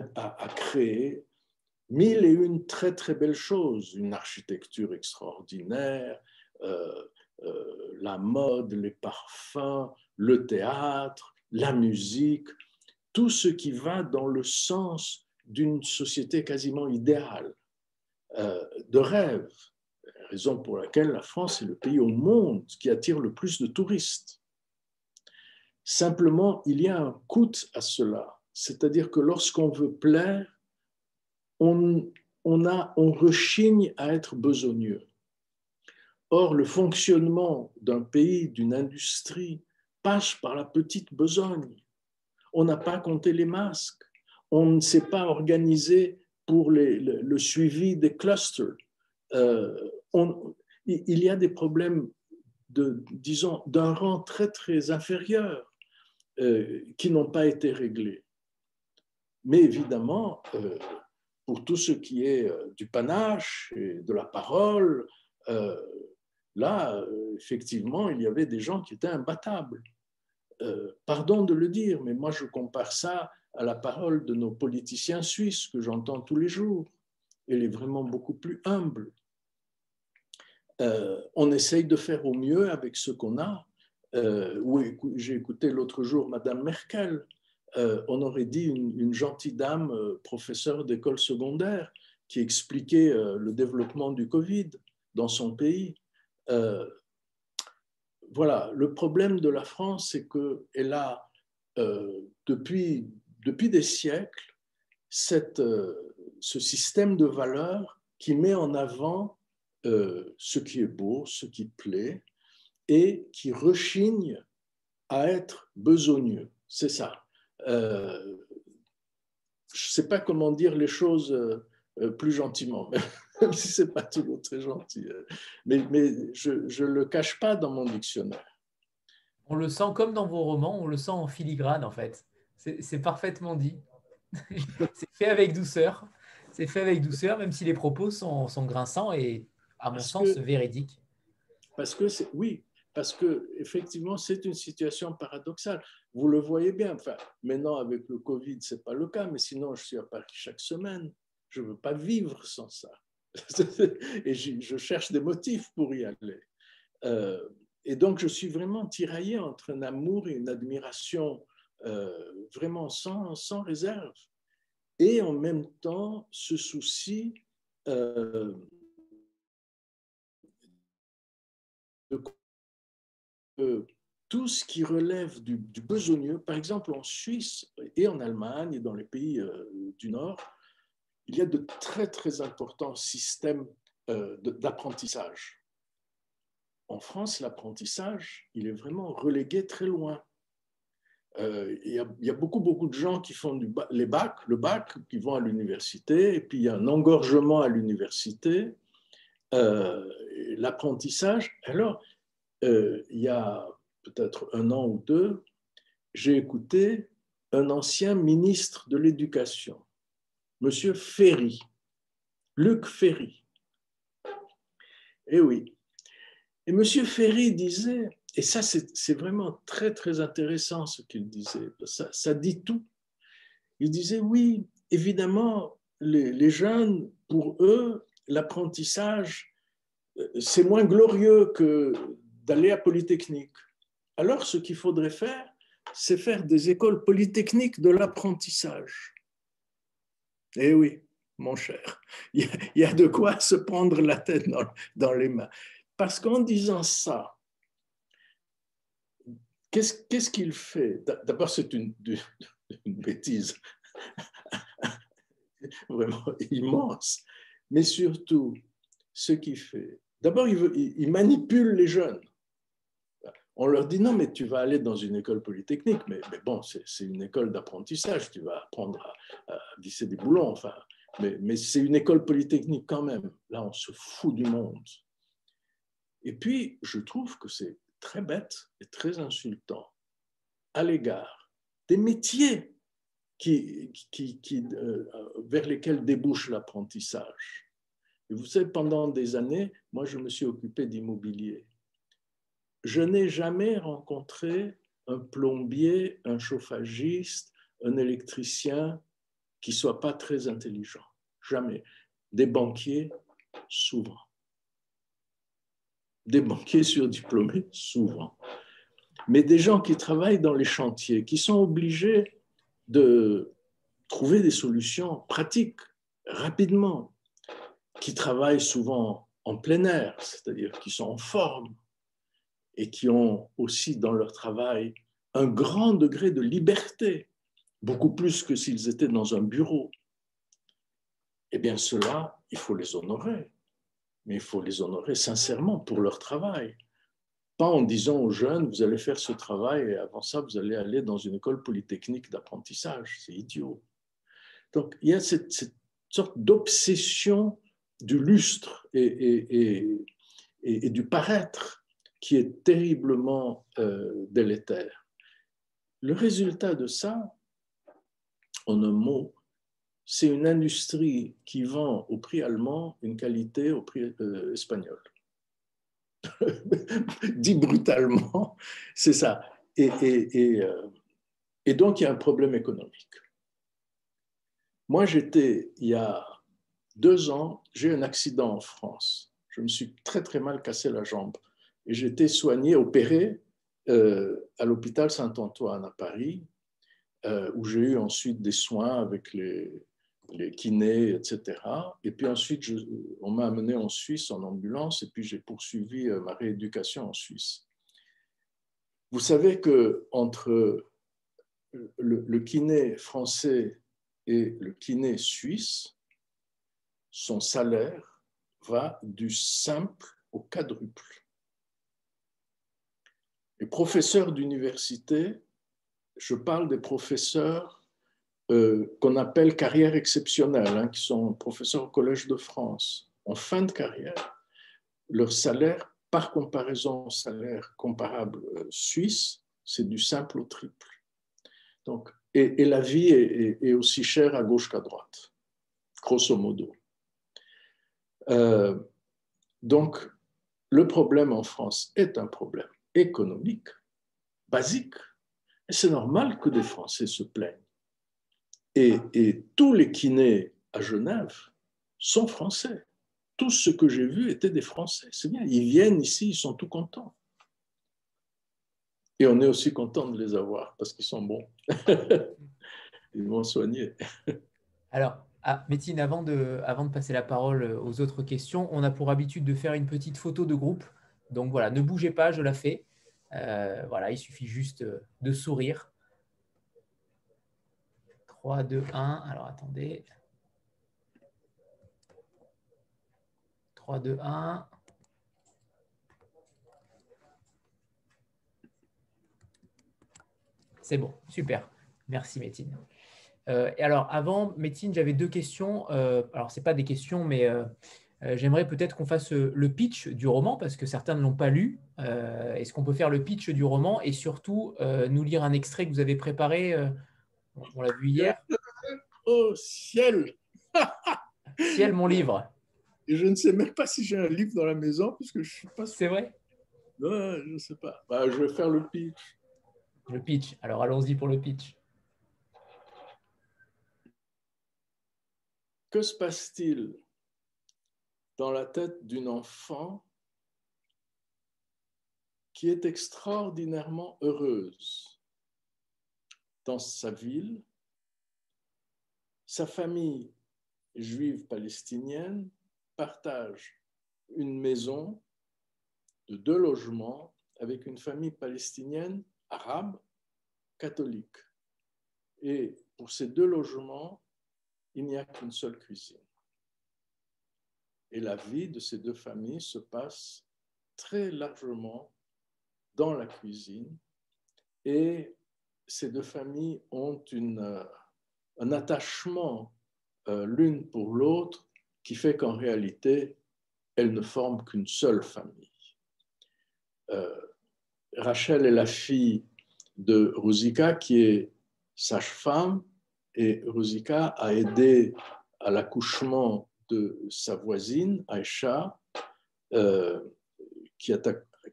créé mille et une très très belles choses, une architecture extraordinaire, euh, euh, la mode, les parfums, le théâtre, la musique, tout ce qui va dans le sens d'une société quasiment idéale, euh, de rêve, raison pour laquelle la France est le pays au monde qui attire le plus de touristes. Simplement, il y a un coût à cela, c'est-à-dire que lorsqu'on veut plaire, on, on, a, on rechigne à être besogneux. Or, le fonctionnement d'un pays, d'une industrie, passe par la petite besogne. On n'a pas compté les masques, on ne s'est pas organisé pour le, suivi des clusters. Euh, il y a des problèmes, de, disons, d'un rang très, très inférieur euh, qui n'ont pas été réglés. Mais évidemment, euh, pour tout ce qui est du panache et de la parole, Là, euh, effectivement, il y avait des gens qui étaient imbattables. Euh, pardon de le dire, mais moi je compare ça à la parole de nos politiciens suisses que j'entends tous les jours. Elle est vraiment beaucoup plus humble. Euh, on essaye de faire au mieux avec ce qu'on a. oui, j'ai écouté l'autre jour Madame Merkel. on aurait dit une, gentille dame, professeure d'école secondaire, qui expliquait le développement du Covid dans son pays. Euh, voilà, le problème de la France, c'est qu'elle a, euh, depuis, depuis des siècles, euh, ce système de valeurs qui met en avant ce qui est beau, ce qui plaît, et qui rechigne à être besogneux. C'est ça. je ne sais pas comment dire les choses plus gentiment, [laughs] même si ce n'est pas toujours très gentil. Euh. Mais, mais je ne le cache pas dans mon dictionnaire. On le sent comme dans vos romans, on le sent en filigrane en fait. C'est parfaitement dit. [laughs] c'est fait avec douceur. C'est fait avec douceur, même si les propos sont, sont grinçants et, à mon sens, véridiques. Parce que oui, parce que effectivement, c'est une situation paradoxale. Vous le voyez bien. Enfin, maintenant avec le Covid, c'est pas le cas, mais sinon, je suis à Paris chaque semaine. Je veux pas vivre sans ça. [laughs] et je cherche des motifs pour y aller. Euh, et donc, je suis vraiment tiraillé entre un amour et une admiration euh, vraiment sans, sans, réserve. Et en même temps, ce souci euh, tout ce qui relève du, du, besogneux, par exemple en Suisse et en Allemagne et dans les pays du Nord, il y a de très, très importants systèmes euh, d'apprentissage. En France, l'apprentissage, il est vraiment relégué très loin. Euh, il, y a, beaucoup, beaucoup de gens qui font les bacs, le bac, qui vont à l'université, et puis il y a un engorgement à l'université. Euh, l'apprentissage, alors, il y a peut-être un an ou deux, j'ai écouté un ancien ministre de l'Éducation Monsieur Ferry, Luc Ferry. Eh oui. Et Monsieur Ferry disait, et ça c'est vraiment très très intéressant ce qu'il disait, ça, dit tout. Il disait, oui, évidemment, les, les jeunes, pour eux, l'apprentissage, euh, c'est moins glorieux que d'aller à Polytechnique. Alors ce qu'il faudrait faire, c'est faire des écoles polytechniques de l'apprentissage. Eh oui, mon cher, [laughs] il y, a, de quoi se prendre la tête dans, les mains. Parce qu'en disant ça, qu'est-ce qu'il fait? D'abord, c'est une, [laughs] bêtise [laughs] vraiment immense. Mais surtout, ce qu'il fait, D'abord, il, manipule les jeunes. On leur dit non, mais tu vas aller dans une école polytechnique, mais, bon, c'est une école d'apprentissage, tu vas apprendre à, à, visser des boulons, enfin, mais, c'est une école polytechnique quand même. Là, on se fout du monde. Et puis, je trouve que c'est très bête et très insultant à l'égard des métiers qui euh, vers lesquels débouche l'apprentissage. Et vous savez, pendant des années, moi, je me suis occupé d'immobilier. Je n'ai jamais rencontré un plombier, un chauffagiste, un électricien qui soit pas très intelligent. Jamais. Des banquiers, souvent. Des banquiers surdiplômés, souvent. Mais des gens qui travaillent dans les chantiers, qui sont obligés de trouver des solutions pratiques, rapidement, qui travaillent souvent en plein air, c'est-à-dire qui sont en forme et qui ont aussi dans leur travail un grand degré de liberté, beaucoup plus que s'ils étaient dans un bureau. Eh bien, cela, il faut les honorer, mais il faut les honorer sincèrement pour leur travail. Pas en disant aux jeunes, vous allez faire ce travail et avant ça, vous allez aller dans une école polytechnique d'apprentissage. C'est idiot. Donc, il y a cette, sorte d'obsession du lustre et, du paraître qui est terriblement euh, délétère. Le résultat de ça, en un mot, c'est une industrie qui vend au prix allemand une qualité au prix euh, espagnol. [laughs] Dit brutalement, c'est ça. Et, euh, et, donc, il y a un problème économique. Moi, j'étais, il y a deux ans, j'ai eu un accident en France. Je me suis très, très mal cassé la jambe. Et j'étais soigné, opéré euh, à l'hôpital Saint-Antoine à Paris, euh, où j'ai eu ensuite des soins avec les, kinés, etc. Et puis ensuite, on m'a amené en Suisse en ambulance et puis j'ai poursuivi euh, ma rééducation en Suisse. Vous savez que entre le kiné français et le kiné suisse, son salaire va du simple au quadruple. Les professeurs d'université, je parle des professeurs euh, qu'on appelle carrière exceptionnelle, hein, qui sont professeurs au Collège de France, en fin de carrière, leur salaire, par comparaison au salaire comparable euh, suisse, c'est du simple au triple. Donc, et, la vie est, aussi chère à gauche qu'à droite, grosso modo. Euh, donc, le problème en France est un problème économique, basique, et c'est normal que des Français se plaignent. Et, tous les kinés à Genève sont français. Tous ceux que j'ai vus étaient des Français. C'est bien, ils viennent ici, ils sont tout contents. Et on est aussi content de les avoir parce qu'ils sont bons. [laughs] ils vont soigner. Alors, ah, Métine, avant de, avant de passer la parole aux autres questions, on a pour habitude de faire une petite photo de groupe. Donc voilà, ne bougez pas, je la fais. Euh, voilà, il suffit juste de sourire. 3, 2, 1. Alors attendez. 3, 2, 1. C'est bon, super. Merci Métine. Euh, et alors avant, Métine, j'avais deux questions. Euh, alors ce pas des questions, mais euh, j'aimerais peut-être qu'on fasse le pitch du roman parce que certains ne l'ont pas lu. Est-ce qu'on peut faire le pitch du roman et surtout nous lire un extrait que vous avez préparé on l'a vu hier? Oh, ciel [laughs] Ciel, mon livre. Et je ne sais même pas si j'ai un livre dans la maison, puisque je ne suis pas C'est vrai? Non, je ne sais pas. Bah, je vais faire le pitch. Le pitch. Alors, allons-y pour le pitch. Que se passe-t-il? Dans la tête d'une enfant qui est extraordinairement heureuse dans sa ville. Sa famille juive palestinienne partage une maison de deux logements avec une famille palestinienne arabe catholique. Et pour ces deux logements, il n'y a qu'une seule cuisine. Et la vie de ces deux familles se passe très largement dans la cuisine et ces deux familles ont euh, un attachement euh, l'une pour l'autre qui fait qu'en réalité, elles ne forment qu'une seule famille. Euh, Rachel est la fille de Ruzika qui est sage-femme et Ruzika a aidé à l'accouchement de sa voisine, Aïcha, qui, a,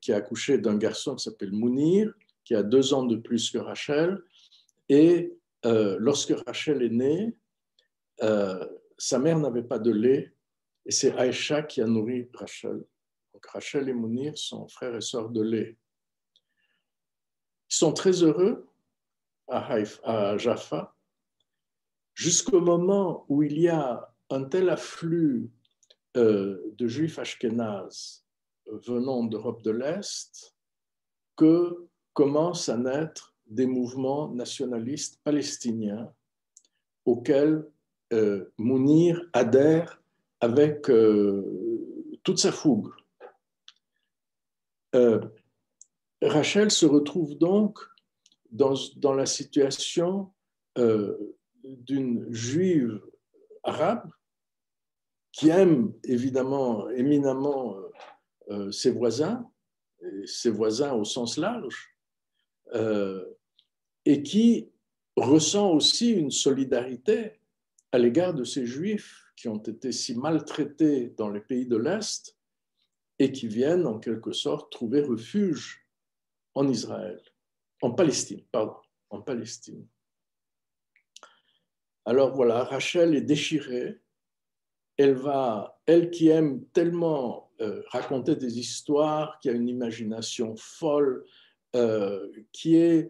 qui a accouché d'un garçon qui s'appelle Mounir, qui a deux ans de plus que Rachel. Et euh, lorsque Rachel est née, euh, sa mère n'avait pas de lait et c'est Aïcha qui a nourri Rachel. Donc Rachel et Mounir sont frères et sœurs de lait. Ils sont très heureux à Jaffa jusqu'au moment où il y a un tel afflux euh, de juifs ashkénazes venant d'Europe de l'Est que commencent à naître des mouvements nationalistes palestiniens auxquels euh, Mounir adhère avec euh, toute sa fougue. Euh, Rachel se retrouve donc dans la situation d'une juive arabe qui aime évidemment éminemment ses voisins, ses voisins au sens large, euh, et qui ressent aussi une solidarité à l'égard de ces juifs qui ont été si maltraités dans les pays de l'Est et qui viennent en quelque sorte trouver refuge en Israël, en Palestine, pardon, en Palestine. Alors voilà, Rachel est déchirée. Elle va, elle qui aime tellement euh, raconter des histoires, qui a une imagination folle, euh, qui est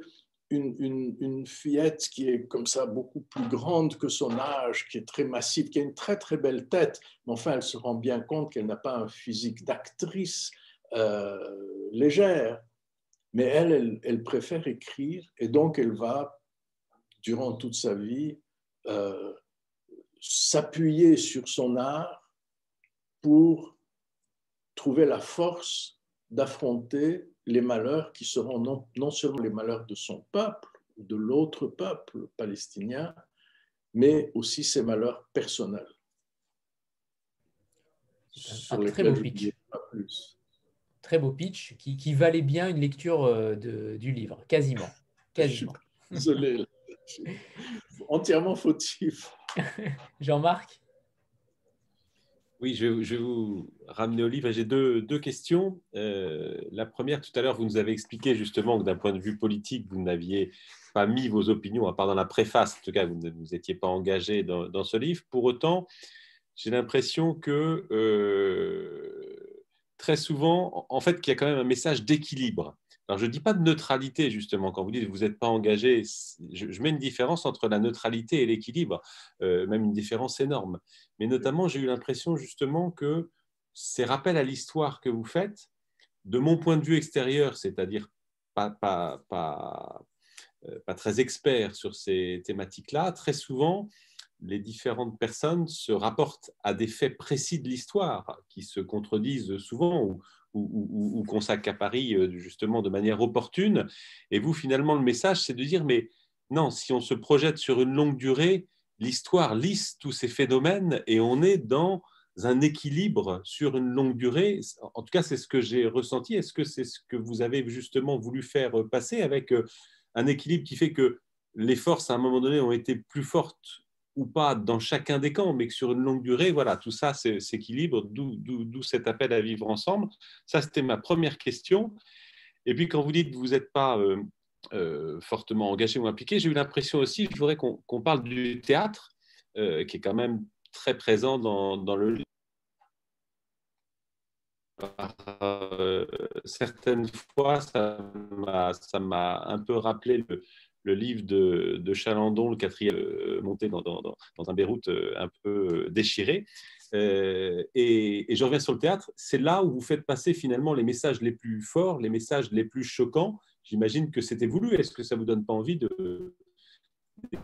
une, une, fillette qui est comme ça beaucoup plus grande que son âge, qui est très massive, qui a une très très belle tête, mais enfin elle se rend bien compte qu'elle n'a pas un physique d'actrice euh, légère. Mais elle, elle, préfère écrire et donc elle va, durant toute sa vie, s'appuyer sur son art pour trouver la force d'affronter les malheurs qui seront non, non, seulement les malheurs de son peuple, de l'autre peuple palestinien, mais aussi ses malheurs personnels. Un, très beau pitch. Très beau pitch qui, qui, valait bien une lecture euh, de, du livre, quasiment. quasiment. [laughs] Désolé, [laughs] entièrement fautif. [laughs] Jean-Marc? Oui, je vais, vous ramener au livre. J'ai deux, deux, questions. Euh, la première, tout à l'heure, vous nous avez expliqué justement que d'un point de vue politique, vous n'aviez pas mis vos opinions, à part dans la préface, en tout cas, vous ne vous étiez pas engagé dans, ce livre. Pour autant, j'ai l'impression que euh, très souvent, en fait, qu'il y a quand même un message d'équilibre alors, je ne dis pas de neutralité, justement, quand vous dites que vous n'êtes pas engagé, je, mets une différence entre la neutralité et l'équilibre, euh, même une différence énorme. Mais notamment, j'ai eu l'impression, justement, que ces rappels à l'histoire que vous faites, de mon point de vue extérieur, c'est-à-dire pas, pas, euh, très expert sur ces thématiques-là, très souvent, les différentes personnes se rapportent à des faits précis de l'histoire qui se contredisent souvent ou, ou, qu'on Paris euh, justement de manière opportune. Et vous, finalement, le message, c'est de dire, mais non, si on se projette sur une longue durée, l'histoire lisse tous ces phénomènes et on est dans un équilibre sur une longue durée. En tout cas, c'est ce que j'ai ressenti. Est-ce que c'est ce que vous avez justement voulu faire passer avec euh, un équilibre qui fait que les forces, à un moment donné, ont été plus fortes ou pas dans chacun des camps, mais que sur une longue durée, voilà, tout ça s'équilibre, d'où cet appel à vivre ensemble. Ça, c'était ma première question. Et puis, quand vous dites que vous n'êtes pas euh, euh, fortement engagé ou impliqué, j'ai eu l'impression aussi, je voudrais qu'on parle du théâtre, euh, qui est quand même très présent dans, dans le certaines fois, ça m'a un peu rappelé le, le livre de, Chalandon, le quatrième, euh, monté dans, un Beyrouth euh, un peu euh, déchiré. et, je reviens sur le théâtre, c'est là où vous faites passer finalement les messages les plus forts, les messages les plus choquants. J'imagine que c'était voulu. Est-ce que ça vous donne pas envie de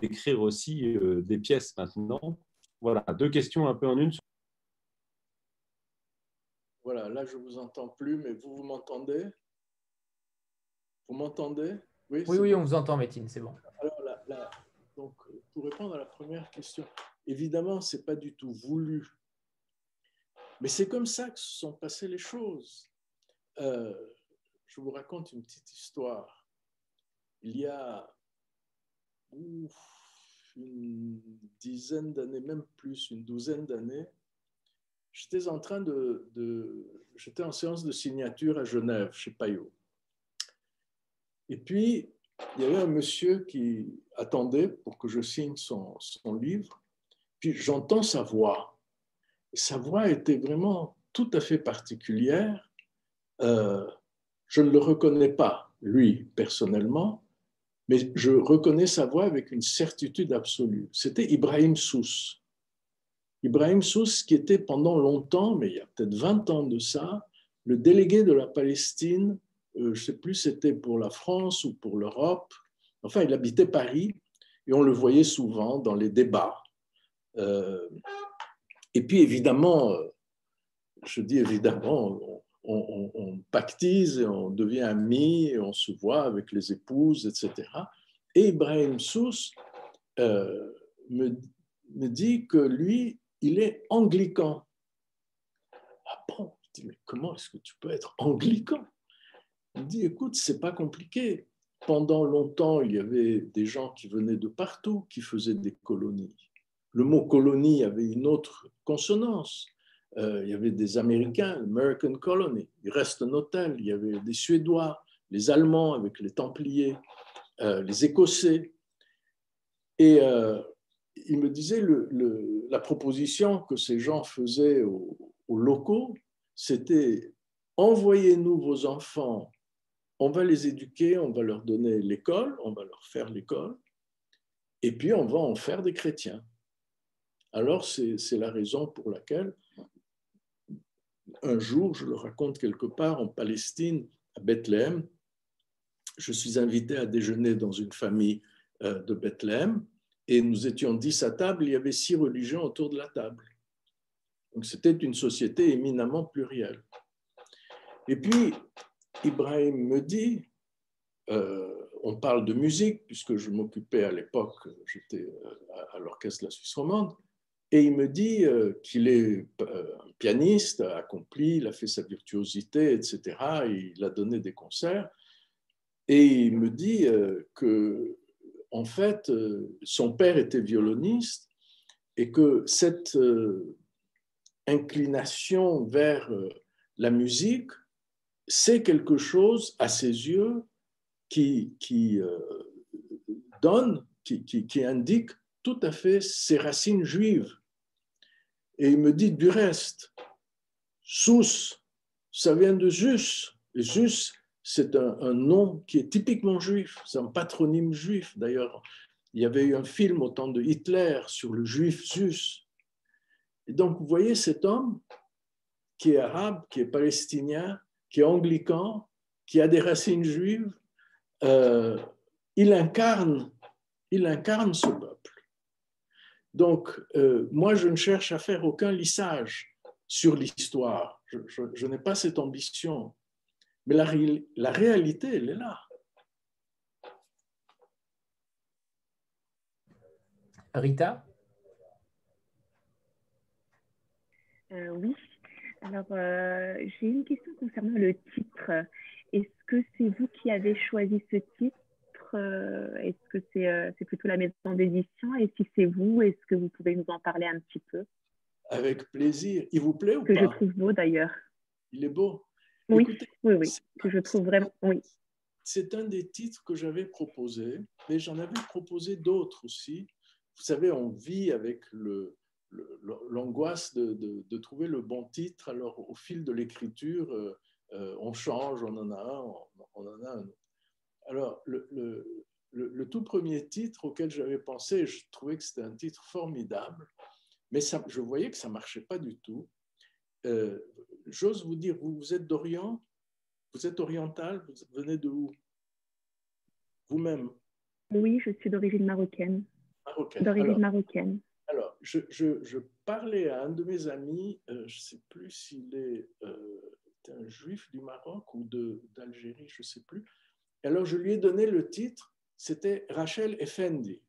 d'écrire aussi des pièces maintenant? Voilà, deux questions un peu en une. Voilà, là, je ne vous entends plus, mais vous, vous m'entendez? Vous m'entendez? Oui, oui, on vous entend, Métine, c'est bon. Alors, donc, pour répondre à la première question, évidemment, ce n'est pas du tout voulu. Mais c'est comme ça que se sont passées les choses. Euh, je vous raconte une petite histoire. Il y a une dizaine d'années, même plus, une douzaine d'années, j'étais en train de, J'étais en séance de signature à Genève, chez Payot. Et puis, il y avait un monsieur qui attendait pour que je signe son, livre. Puis j'entends sa voix. sa voix était vraiment tout à fait particulière. Euh, je ne le reconnais pas, lui, personnellement, mais je reconnais sa voix avec une certitude absolue. C'était Ibrahim Sous. Ibrahim Sous, qui était pendant longtemps, mais il y a peut-être 20 ans de ça, le délégué de la Palestine, je ne sais plus c'était pour la France ou pour l'Europe, enfin il habitait Paris et on le voyait souvent dans les débats. Euh, et puis évidemment, euh, je dis évidemment, on, pactise et on devient amis et on se voit avec les épouses, etc. Et Ibrahim Sous euh, me, me, dit que lui, il est anglican. Ah bon? Je dis, mais comment est-ce que tu peux être anglican? Il dit, écoute, c'est pas compliqué. Pendant longtemps, il y avait des gens qui venaient de partout, qui faisaient des colonies. Le mot colonie avait une autre consonance. Euh, il y avait des Américains, American Colony, il reste un hôtel, il y avait des Suédois, les Allemands avec les Templiers, euh, les Écossais. Et euh, il me disait, la proposition que ces gens faisaient aux, locaux, c'était envoyez-nous vos enfants, on va les éduquer, on va leur donner l'école, on va leur faire l'école, et puis on va en faire des chrétiens. Alors c'est la raison pour laquelle un jour, je le raconte quelque part en Palestine, à Bethléem, je suis invité à déjeuner dans une famille euh, de Bethléem et nous étions dix à table, il y avait six religions autour de la table. Donc c'était une société éminemment plurielle. Et puis, Ibrahim me dit, euh, on parle de musique, puisque je m'occupais à l'époque, j'étais euh, à l'orchestre de la Suisse romande, et il me dit euh, qu'il est un pianiste accompli, il a fait sa virtuosité, etc. Il a donné des concerts. Et il me dit que, en fait, son père était violoniste et que cette inclination vers la musique, c'est quelque chose, à ses yeux, qui, qui donne, qui, qui indique tout à fait ses racines juives. Et il me dit du reste, Sous, ça vient de Zeus. Et c'est un, nom qui est typiquement juif, c'est un patronyme juif. D'ailleurs, il y avait eu un film au temps de Hitler sur le juif Zeus. Et donc, vous voyez cet homme qui est arabe, qui est palestinien, qui est anglican, qui a des racines juives, euh, il incarne, il incarne ce peuple. Donc, euh, moi, je ne cherche à faire aucun lissage sur l'histoire. Je, n'ai pas cette ambition. Mais la, la réalité, elle est là. Rita? Euh, Oui. Alors, euh, j'ai une question concernant le titre. Est-ce que c'est vous qui avez choisi ce titre euh, est-ce que euh, c'est plutôt la maison d'édition? Et si c'est vous, est-ce que vous pouvez nous en parler un petit peu? Avec plaisir. Il vous plaît ou que pas? Que je trouve beau d'ailleurs. Il est beau. Oui, oui, oui. Que je trouve vraiment. Oui. C'est un des titres que j'avais proposé, mais j'en avais proposé d'autres aussi. Vous savez, on vit avec le, l'angoisse de, de, trouver le bon titre. Alors, au fil de l'écriture, euh, on change, on en a un, on en a un autre. Alors, le, tout premier titre auquel j'avais pensé, je trouvais que c'était un titre formidable, mais ça, je voyais que ça ne marchait pas du tout. Euh, j'ose vous dire, vous, vous êtes d'Orient? Vous êtes oriental? Vous venez de où? Vous-même? Oui, je suis d'origine marocaine. Marocaine. D'origine marocaine. Je, parlais à un de mes amis, euh, je ne sais plus s'il est euh, un juif du Maroc ou d'Algérie, je ne sais plus. Alors je lui ai donné le titre, c'était Rachel Effendi.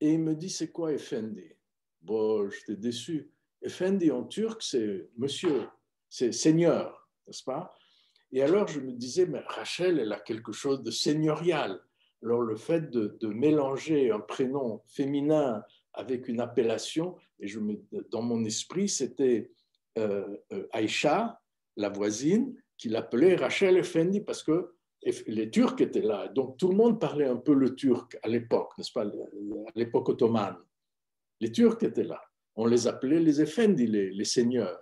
Et il me dit, c'est quoi Effendi? Bon, j'étais déçu. Effendi en turc, c'est monsieur, c'est seigneur, n'est-ce pas? Et alors je me disais, mais Rachel, elle a quelque chose de seigneurial. Alors le fait de, mélanger un prénom féminin avec une appellation, et je me, dans mon esprit, c'était euh, euh, Aïcha, la voisine, qui l'appelait Rachel Effendi parce que les Turcs étaient là. Donc tout le monde parlait un peu le turc à l'époque, n'est-ce pas, à l'époque ottomane. Les Turcs étaient là. On les appelait les Effendi, les, seigneurs.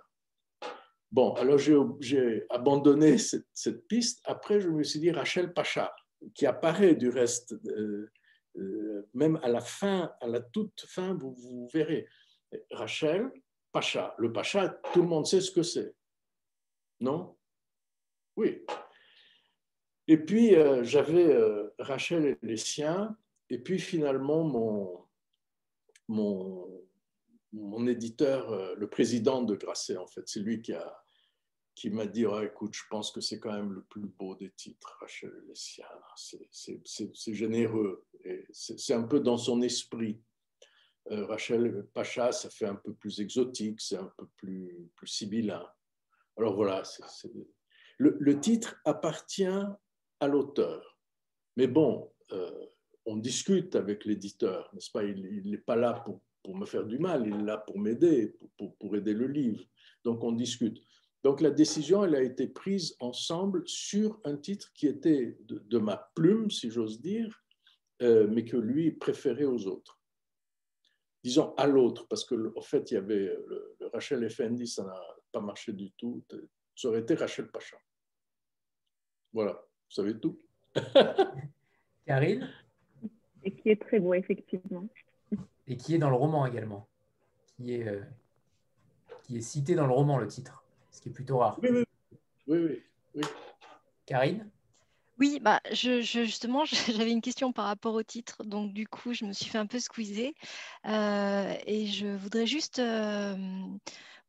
Bon, alors j'ai abandonné cette, piste. Après, je me suis dit Rachel Pacha, qui apparaît du reste, euh, même à la fin, à la toute fin, vous, verrez. Rachel Pacha. Le Pacha, tout le monde sait ce que c'est. Non? Oui. Et puis, euh, j'avais euh, Rachel et les siens, et puis finalement, mon, mon, mon éditeur, euh, le président de Grasset, en fait, c'est lui qui a qui m'a dit oh, écoute, je pense que c'est quand même le plus beau des titres, Rachel et les siens. C'est généreux. C'est un peu dans son esprit. Rachel Pacha, ça fait un peu plus exotique, c'est un peu plus, plus sibyllin. Alors voilà, Le, le, titre appartient à l'auteur. Mais bon, euh, on discute avec l'éditeur, n'est-ce pas? Il n'est pas là pour, pour, me faire du mal, il est là pour m'aider, pour, pour, aider le livre. Donc on discute. Donc la décision, elle a été prise ensemble sur un titre qui était de, ma plume, si j'ose dire, euh, mais que lui préférait aux autres. Disons à l'autre, parce que en fait, il y avait le, le Rachel Effendi, ça n'a pas marché du tout. Ça aurait été Rachel Pacha. Voilà. Vous savez tout. [laughs] Karine? Et qui est très beau, effectivement. Et qui est dans le roman également. Qui est, euh, qui est cité dans le roman, le titre. Ce qui est plutôt rare. Oui, oui. oui, oui, Karine? Oui, bah, je, justement, [laughs] j'avais une question par rapport au titre, donc du coup, je me suis fait un peu squeezer. Euh, et je voudrais juste. Euh,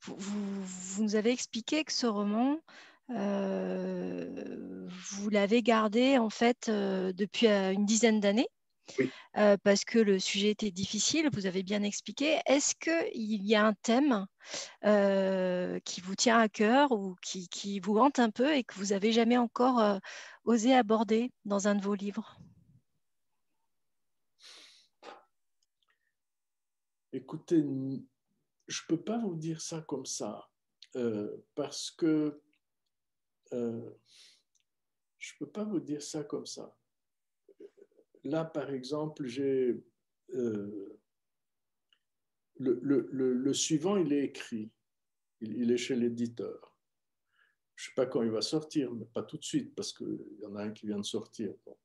vous, vous, nous avez expliqué que ce roman euh, vous l'avez gardé en fait euh, depuis euh, une dizaine d'années. Parce que le sujet était difficile, vous avez bien expliqué. Est-ce qu'il y a un thème qui vous tient à cœur ou qui, qui, vous hante un peu et que vous n'avez jamais encore osé aborder dans un de vos livres? Écoutez, je ne peux pas vous dire ça comme ça, parce que euh, je ne peux pas vous dire ça comme ça. Là, par exemple, j'ai euh, le, le, le, suivant, il est écrit, il, est chez l'éditeur. Je ne sais pas quand il va sortir, mais pas tout de suite, parce qu'il y en a un qui vient de sortir. Donc.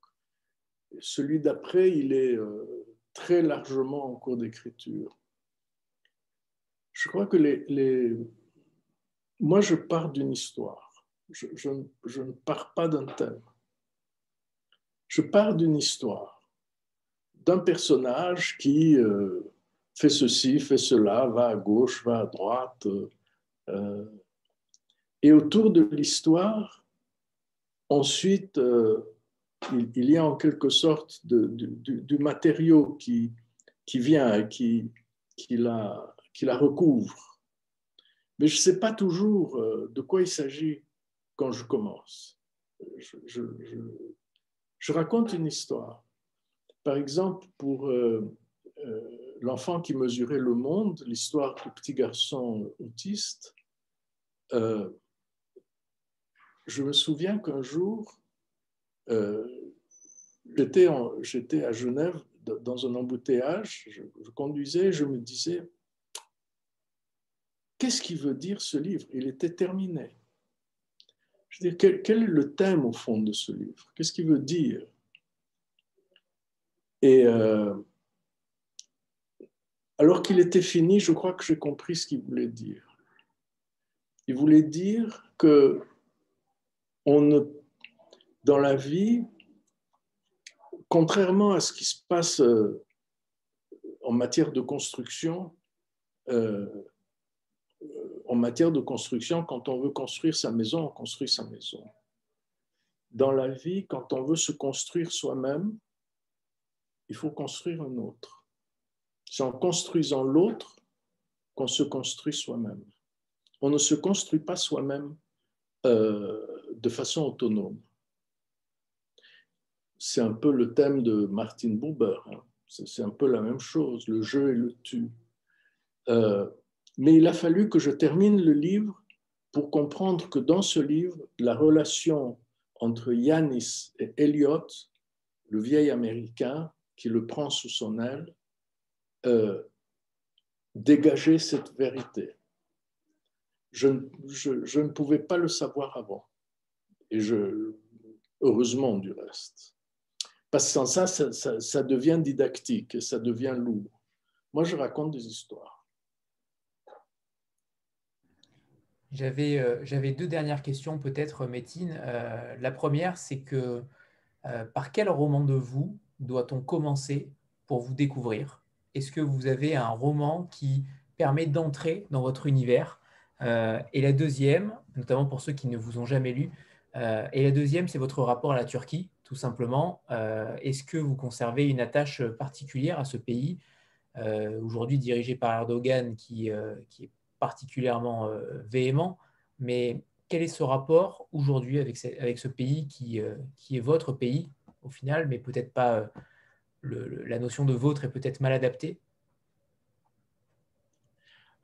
celui d'après, il est euh, très largement en cours d'écriture. Je crois que les, les... moi, je pars d'une histoire je, ne pars pas d'un thème. Je pars d'une histoire, d'un personnage qui euh, fait ceci, fait cela, va à gauche, va à droite. Euh, et autour de l'histoire, ensuite, euh, il, y a en quelque sorte du, matériau qui, qui vient qui, qui, la, qui la recouvre. Mais je ne sais pas toujours de quoi il s'agit quand je commence. Je, je, raconte une histoire. Par exemple, pour euh, euh, l'enfant qui mesurait le monde, l'histoire du petit garçon autiste, euh, je me souviens qu'un jour, j'étais à Genève dans un embouteillage, je, je conduisais, je me disais, qu'est-ce qui veut dire ce livre? Il était terminé. Je veux dire, quel, est le thème au fond de ce livre? Qu'est-ce qu'il veut dire? Et euh, alors qu'il était fini, je crois que j'ai compris ce qu'il voulait dire. Il voulait dire que dans la vie, contrairement à ce qui se passe euh, en matière de construction, euh, en matière de construction, quand on veut construire sa maison, on construit sa maison. Dans la vie, quand on veut se construire soi-même, il faut construire un autre. C'est en construisant l'autre qu'on se construit soi-même. On ne se construit pas soi-même euh, de façon autonome. C'est un peu le thème de Martin Buber. Hein. C'est un peu la même chose, le jeu et le tu. Euh, mais il a fallu que je termine le livre pour comprendre que dans ce livre, la relation entre Yanis et Elliot, le vieil Américain qui le prend sous son aile, euh, dégageait cette vérité. Je, ne pouvais pas le savoir avant. Et je, heureusement du reste. Parce que sans ça, ça devient didactique et ça devient lourd. Moi, je raconte des histoires. Euh, j'avais deux dernières questions peut-être, Métine. Euh, la première, c'est que euh, par quel roman de vous doit-on commencer pour vous découvrir? Est-ce que vous avez un roman qui permet d'entrer dans votre univers? Et la deuxième, notamment pour ceux qui ne vous ont jamais lu, et la deuxième, c'est votre rapport à la Turquie, tout simplement. Est-ce que vous conservez une attache particulière à ce pays, aujourd'hui dirigé par Erdogan, qui, qui est particulièrement euh, véhément, mais quel est ce rapport aujourd'hui avec, avec, ce pays qui, euh, qui, est votre pays au final, mais peut-être pas euh, la notion de vôtre est peut-être mal adaptée?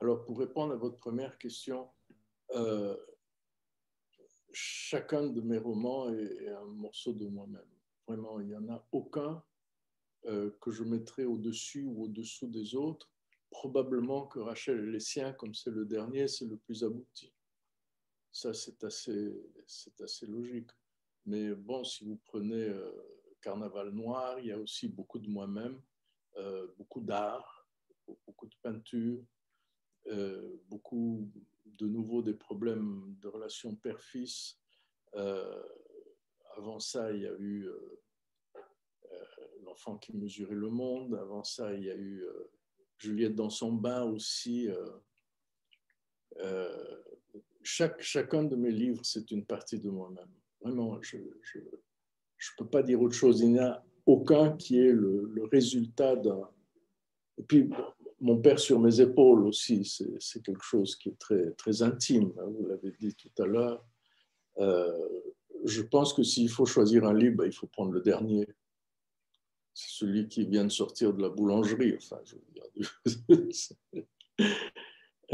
Alors pour répondre à votre première question, chacun de mes romans est, un morceau de moi-même. Vraiment, il n'y en a aucun que je mettrais au-dessus ou au-dessous des autres probablement que Rachel et les siens, comme c'est le dernier, c'est le plus abouti. Ça, c'est assez, assez logique. Mais bon, si vous prenez euh, Carnaval Noir, il y a aussi beaucoup de moi-même, euh, beaucoup d'art, beaucoup de peinture, euh, beaucoup de nouveau des problèmes de relation père-fils. avant ça, il y a eu L'enfant qui mesurait le monde. Avant ça, il y a eu Juliette dans son bain aussi. Euh, euh, chaque, chacun de mes livres, c'est une partie de moi-même. Vraiment, je ne peux pas dire autre chose. Il n'y a aucun qui est le, résultat d'un... Et puis, mon père sur mes épaules aussi, c'est quelque chose qui est très, très intime, hein, vous l'avez dit tout à l'heure. Euh, je pense que s'il faut choisir un livre, ben, il faut prendre le dernier celui qui vient de sortir de la boulangerie. Enfin. [laughs]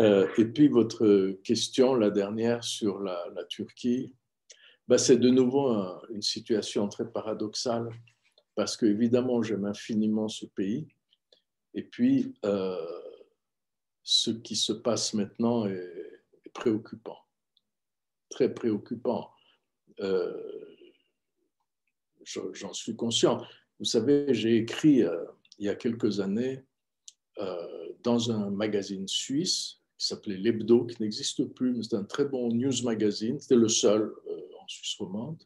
Euh, et puis votre question, la dernière sur la, Turquie, bah, c'est de nouveau une situation très paradoxale parce que évidemment j'aime infiniment ce pays. Et puis euh, ce qui se passe maintenant est, préoccupant, très préoccupant. Euh, j'en suis conscient. Vous savez, j'ai écrit euh, il y a quelques années euh, dans un magazine suisse qui s'appelait L'Hebdo, qui n'existe plus, mais c'est un très bon news magazine, c'était le seul euh, en Suisse romande.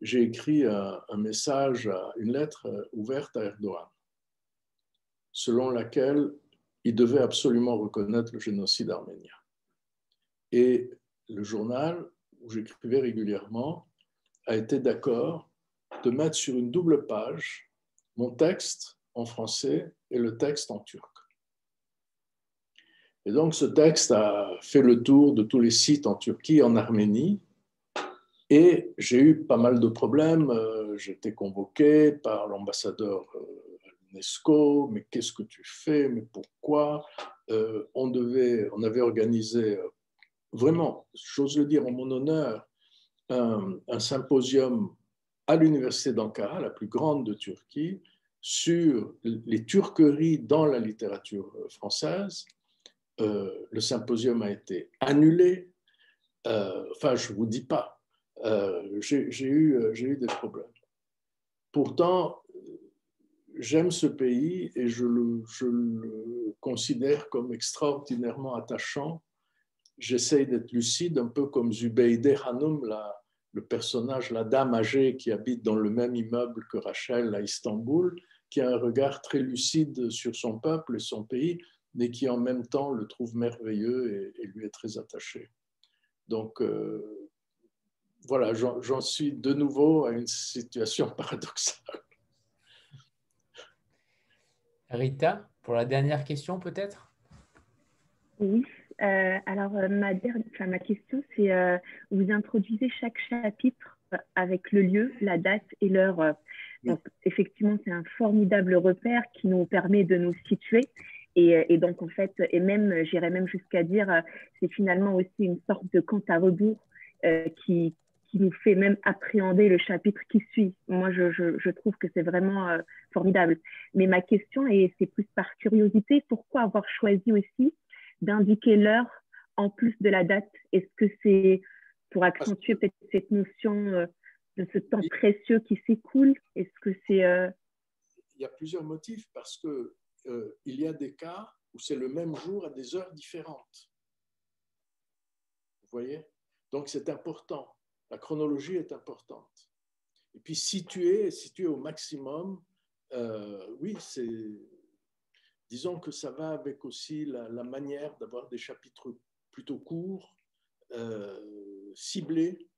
J'ai écrit un, message, une lettre ouverte à Erdogan, selon laquelle il devait absolument reconnaître le génocide arménien. Et le journal où j'écrivais régulièrement a été d'accord de mettre sur une double page mon texte en français et le texte en turc. Et donc ce texte a fait le tour de tous les sites en Turquie, en Arménie, et j'ai eu pas mal de problèmes. Euh, été convoqué par l'ambassadeur euh, à l'UNESCO, mais qu'est-ce que tu fais, mais pourquoi? Euh, on, devait, on avait organisé, vraiment, j'ose le dire en mon honneur, un symposium à l'université d'Ankara, la plus grande de Turquie, sur les turqueries dans la littérature française. Euh, le symposium a été annulé. Euh, enfin, je ne vous dis pas. Euh, j'ai eu, des problèmes. Pourtant, j'aime ce pays et je le, je le, considère comme extraordinairement attachant. J'essaye d'être lucide, un peu comme Zubeide Hanum, la, le personnage, la dame âgée qui habite dans le même immeuble que Rachel à Istanbul, qui a un regard très lucide sur son peuple et son pays. mais qui en même temps le trouve merveilleux et, lui est très attaché. Donc, euh, voilà, j'en suis de nouveau à une situation [laughs] paradoxale. Rita, pour la dernière question peut-être? Oui, euh, alors euh, ma, ma question c'est, vous introduisez chaque chapitre avec le lieu, la date et l'heure. Donc, effectivement, c'est un formidable repère qui nous permet de nous situer. Et, et donc, en fait, et même, j'irais même jusqu'à dire, c'est finalement aussi une sorte de compte à rebours qui, qui nous fait même appréhender le chapitre qui suit. Moi, je, je, trouve que c'est vraiment euh, formidable. Mais ma question, et c'est plus par curiosité, pourquoi avoir choisi aussi d'indiquer l'heure en plus de la date Est-ce que c'est pour accentuer peut-être cette notion euh, de ce temps précieux qui s'écoule? Est-ce que c'est... Euh, il y a plusieurs motifs parce que il y a des cas où c'est le même jour à des heures différentes. Vous voyez? Donc c'est important. La chronologie est importante. Et puis situer, situer au maximum, euh, oui, c'est. Disons que ça va avec aussi la, manière d'avoir des chapitres plutôt courts, euh, ciblés.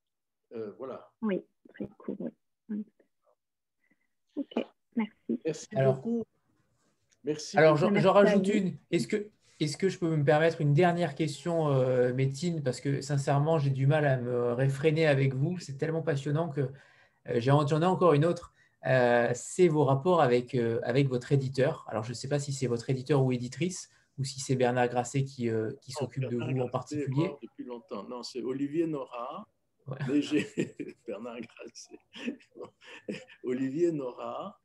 Euh, voilà. Oui, très court. Ok, merci. Merci beaucoup. Merci. Alors, j'en rajoute une. Est-ce que, est-ce que je peux me permettre une dernière question, euh, Métine Parce que sincèrement, j'ai du mal à me réfréner avec vous. C'est tellement passionnant que euh, j'en ai encore une autre. Euh, c'est vos rapports avec, euh, avec votre éditeur. Alors, je ne sais pas si c'est votre éditeur ou éditrice ou si c'est Bernard Grasset qui, qui s'occupe de vous en particulier. Depuis longtemps. Non, c'est Olivier Nora. [laughs] Bernard Grasset. [laughs] Olivier Nora.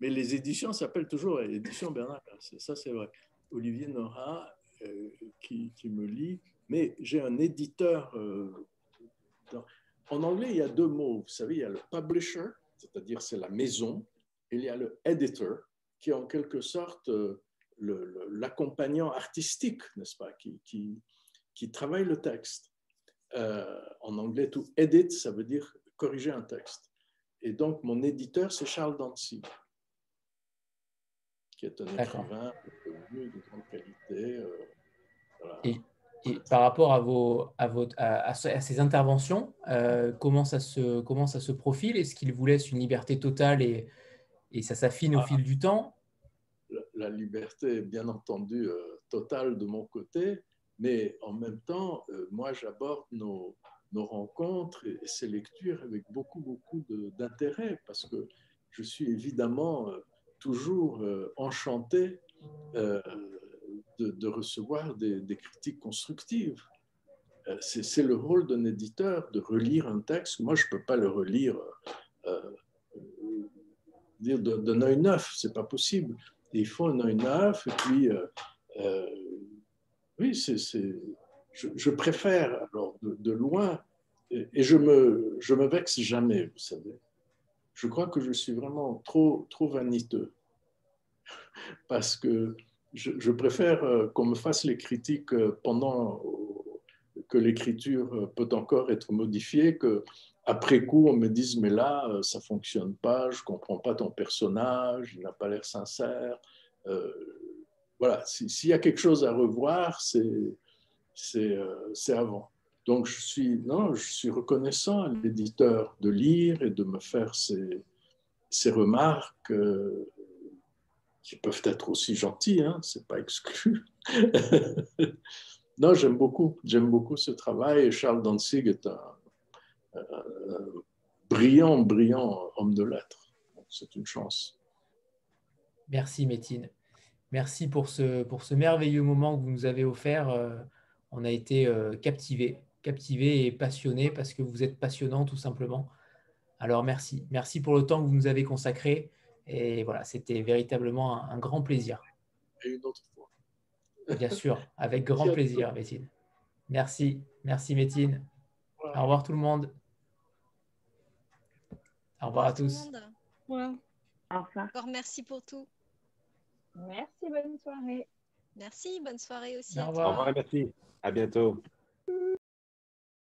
Mais les éditions s'appellent toujours Éditions Bernard Grasset. Ça, c'est vrai. Olivier Nora euh, qui, me lit, mais j'ai un éditeur. Euh, en anglais, il y a deux mots. Vous savez, il y a le publisher, c'est-à-dire c'est la maison, il y a le editor, qui est en quelque sorte euh, l'accompagnant artistique, n'est-ce pas, qui, qui, qui, travaille le texte. en anglais, tout edit, ça veut dire corriger un texte. Et donc, mon éditeur, c'est Charles Dancy qui est un écrivain de grande qualité. Euh, et, par rapport à, vos, à, vos, à, ces interventions, euh, comment, ça se, comment ça se profile? Est-ce qu'il vous laisse une liberté totale et, et ça s'affine au ah. fil du temps? La, liberté est bien entendu euh, totale de mon côté, mais en même temps, moi j'aborde nos, nos, rencontres et, ces lectures avec beaucoup, beaucoup d'intérêt parce que je suis évidemment toujours euh, enchanté euh, de, recevoir des, critiques constructives. Euh, c'est le rôle d'un éditeur de relire un texte. Moi, je ne peux pas le relire d'un œil neuf, c'est pas possible. il faut un œil neuf, et puis, oui, c'est, je, je, préfère, alors, de, loin, et, et, je me, je me vexe jamais, vous savez je crois que je suis vraiment trop, trop vaniteux. [laughs] Parce que je, préfère euh, qu'on me fasse les critiques euh, pendant que l'écriture euh, peut encore être modifiée, que après coup, on me dise, mais là, ça fonctionne pas, je comprends pas ton personnage, il n'a pas l'air sincère. voilà, s'il y a quelque chose à revoir, c'est avant. Donc, je suis, non, je suis reconnaissant à l'éditeur de lire et de me faire ces remarques euh, qui peuvent être aussi gentilles, hein, c'est pas exclu. [laughs] non, j'aime beaucoup, j'aime beaucoup ce travail Charles Danzig est un, brillant, brillant homme de lettres. C'est une chance. Merci Métine. Merci pour ce, pour ce merveilleux moment que vous nous avez offert. Euh, on a été euh, captivés captivé et passionné parce que vous êtes passionnant tout simplement. Alors merci. Merci pour le temps que vous nous avez consacré. Et voilà, c'était véritablement un, grand plaisir. Et une autre fois. Bien [laughs] sûr, avec grand plaisir, Métine. Merci. Merci, Métine. Au revoir tout le monde. Au revoir à tous. Au revoir. merci pour tout. Merci, bonne soirée. Merci, bonne soirée aussi. Au revoir, merci. À bientôt.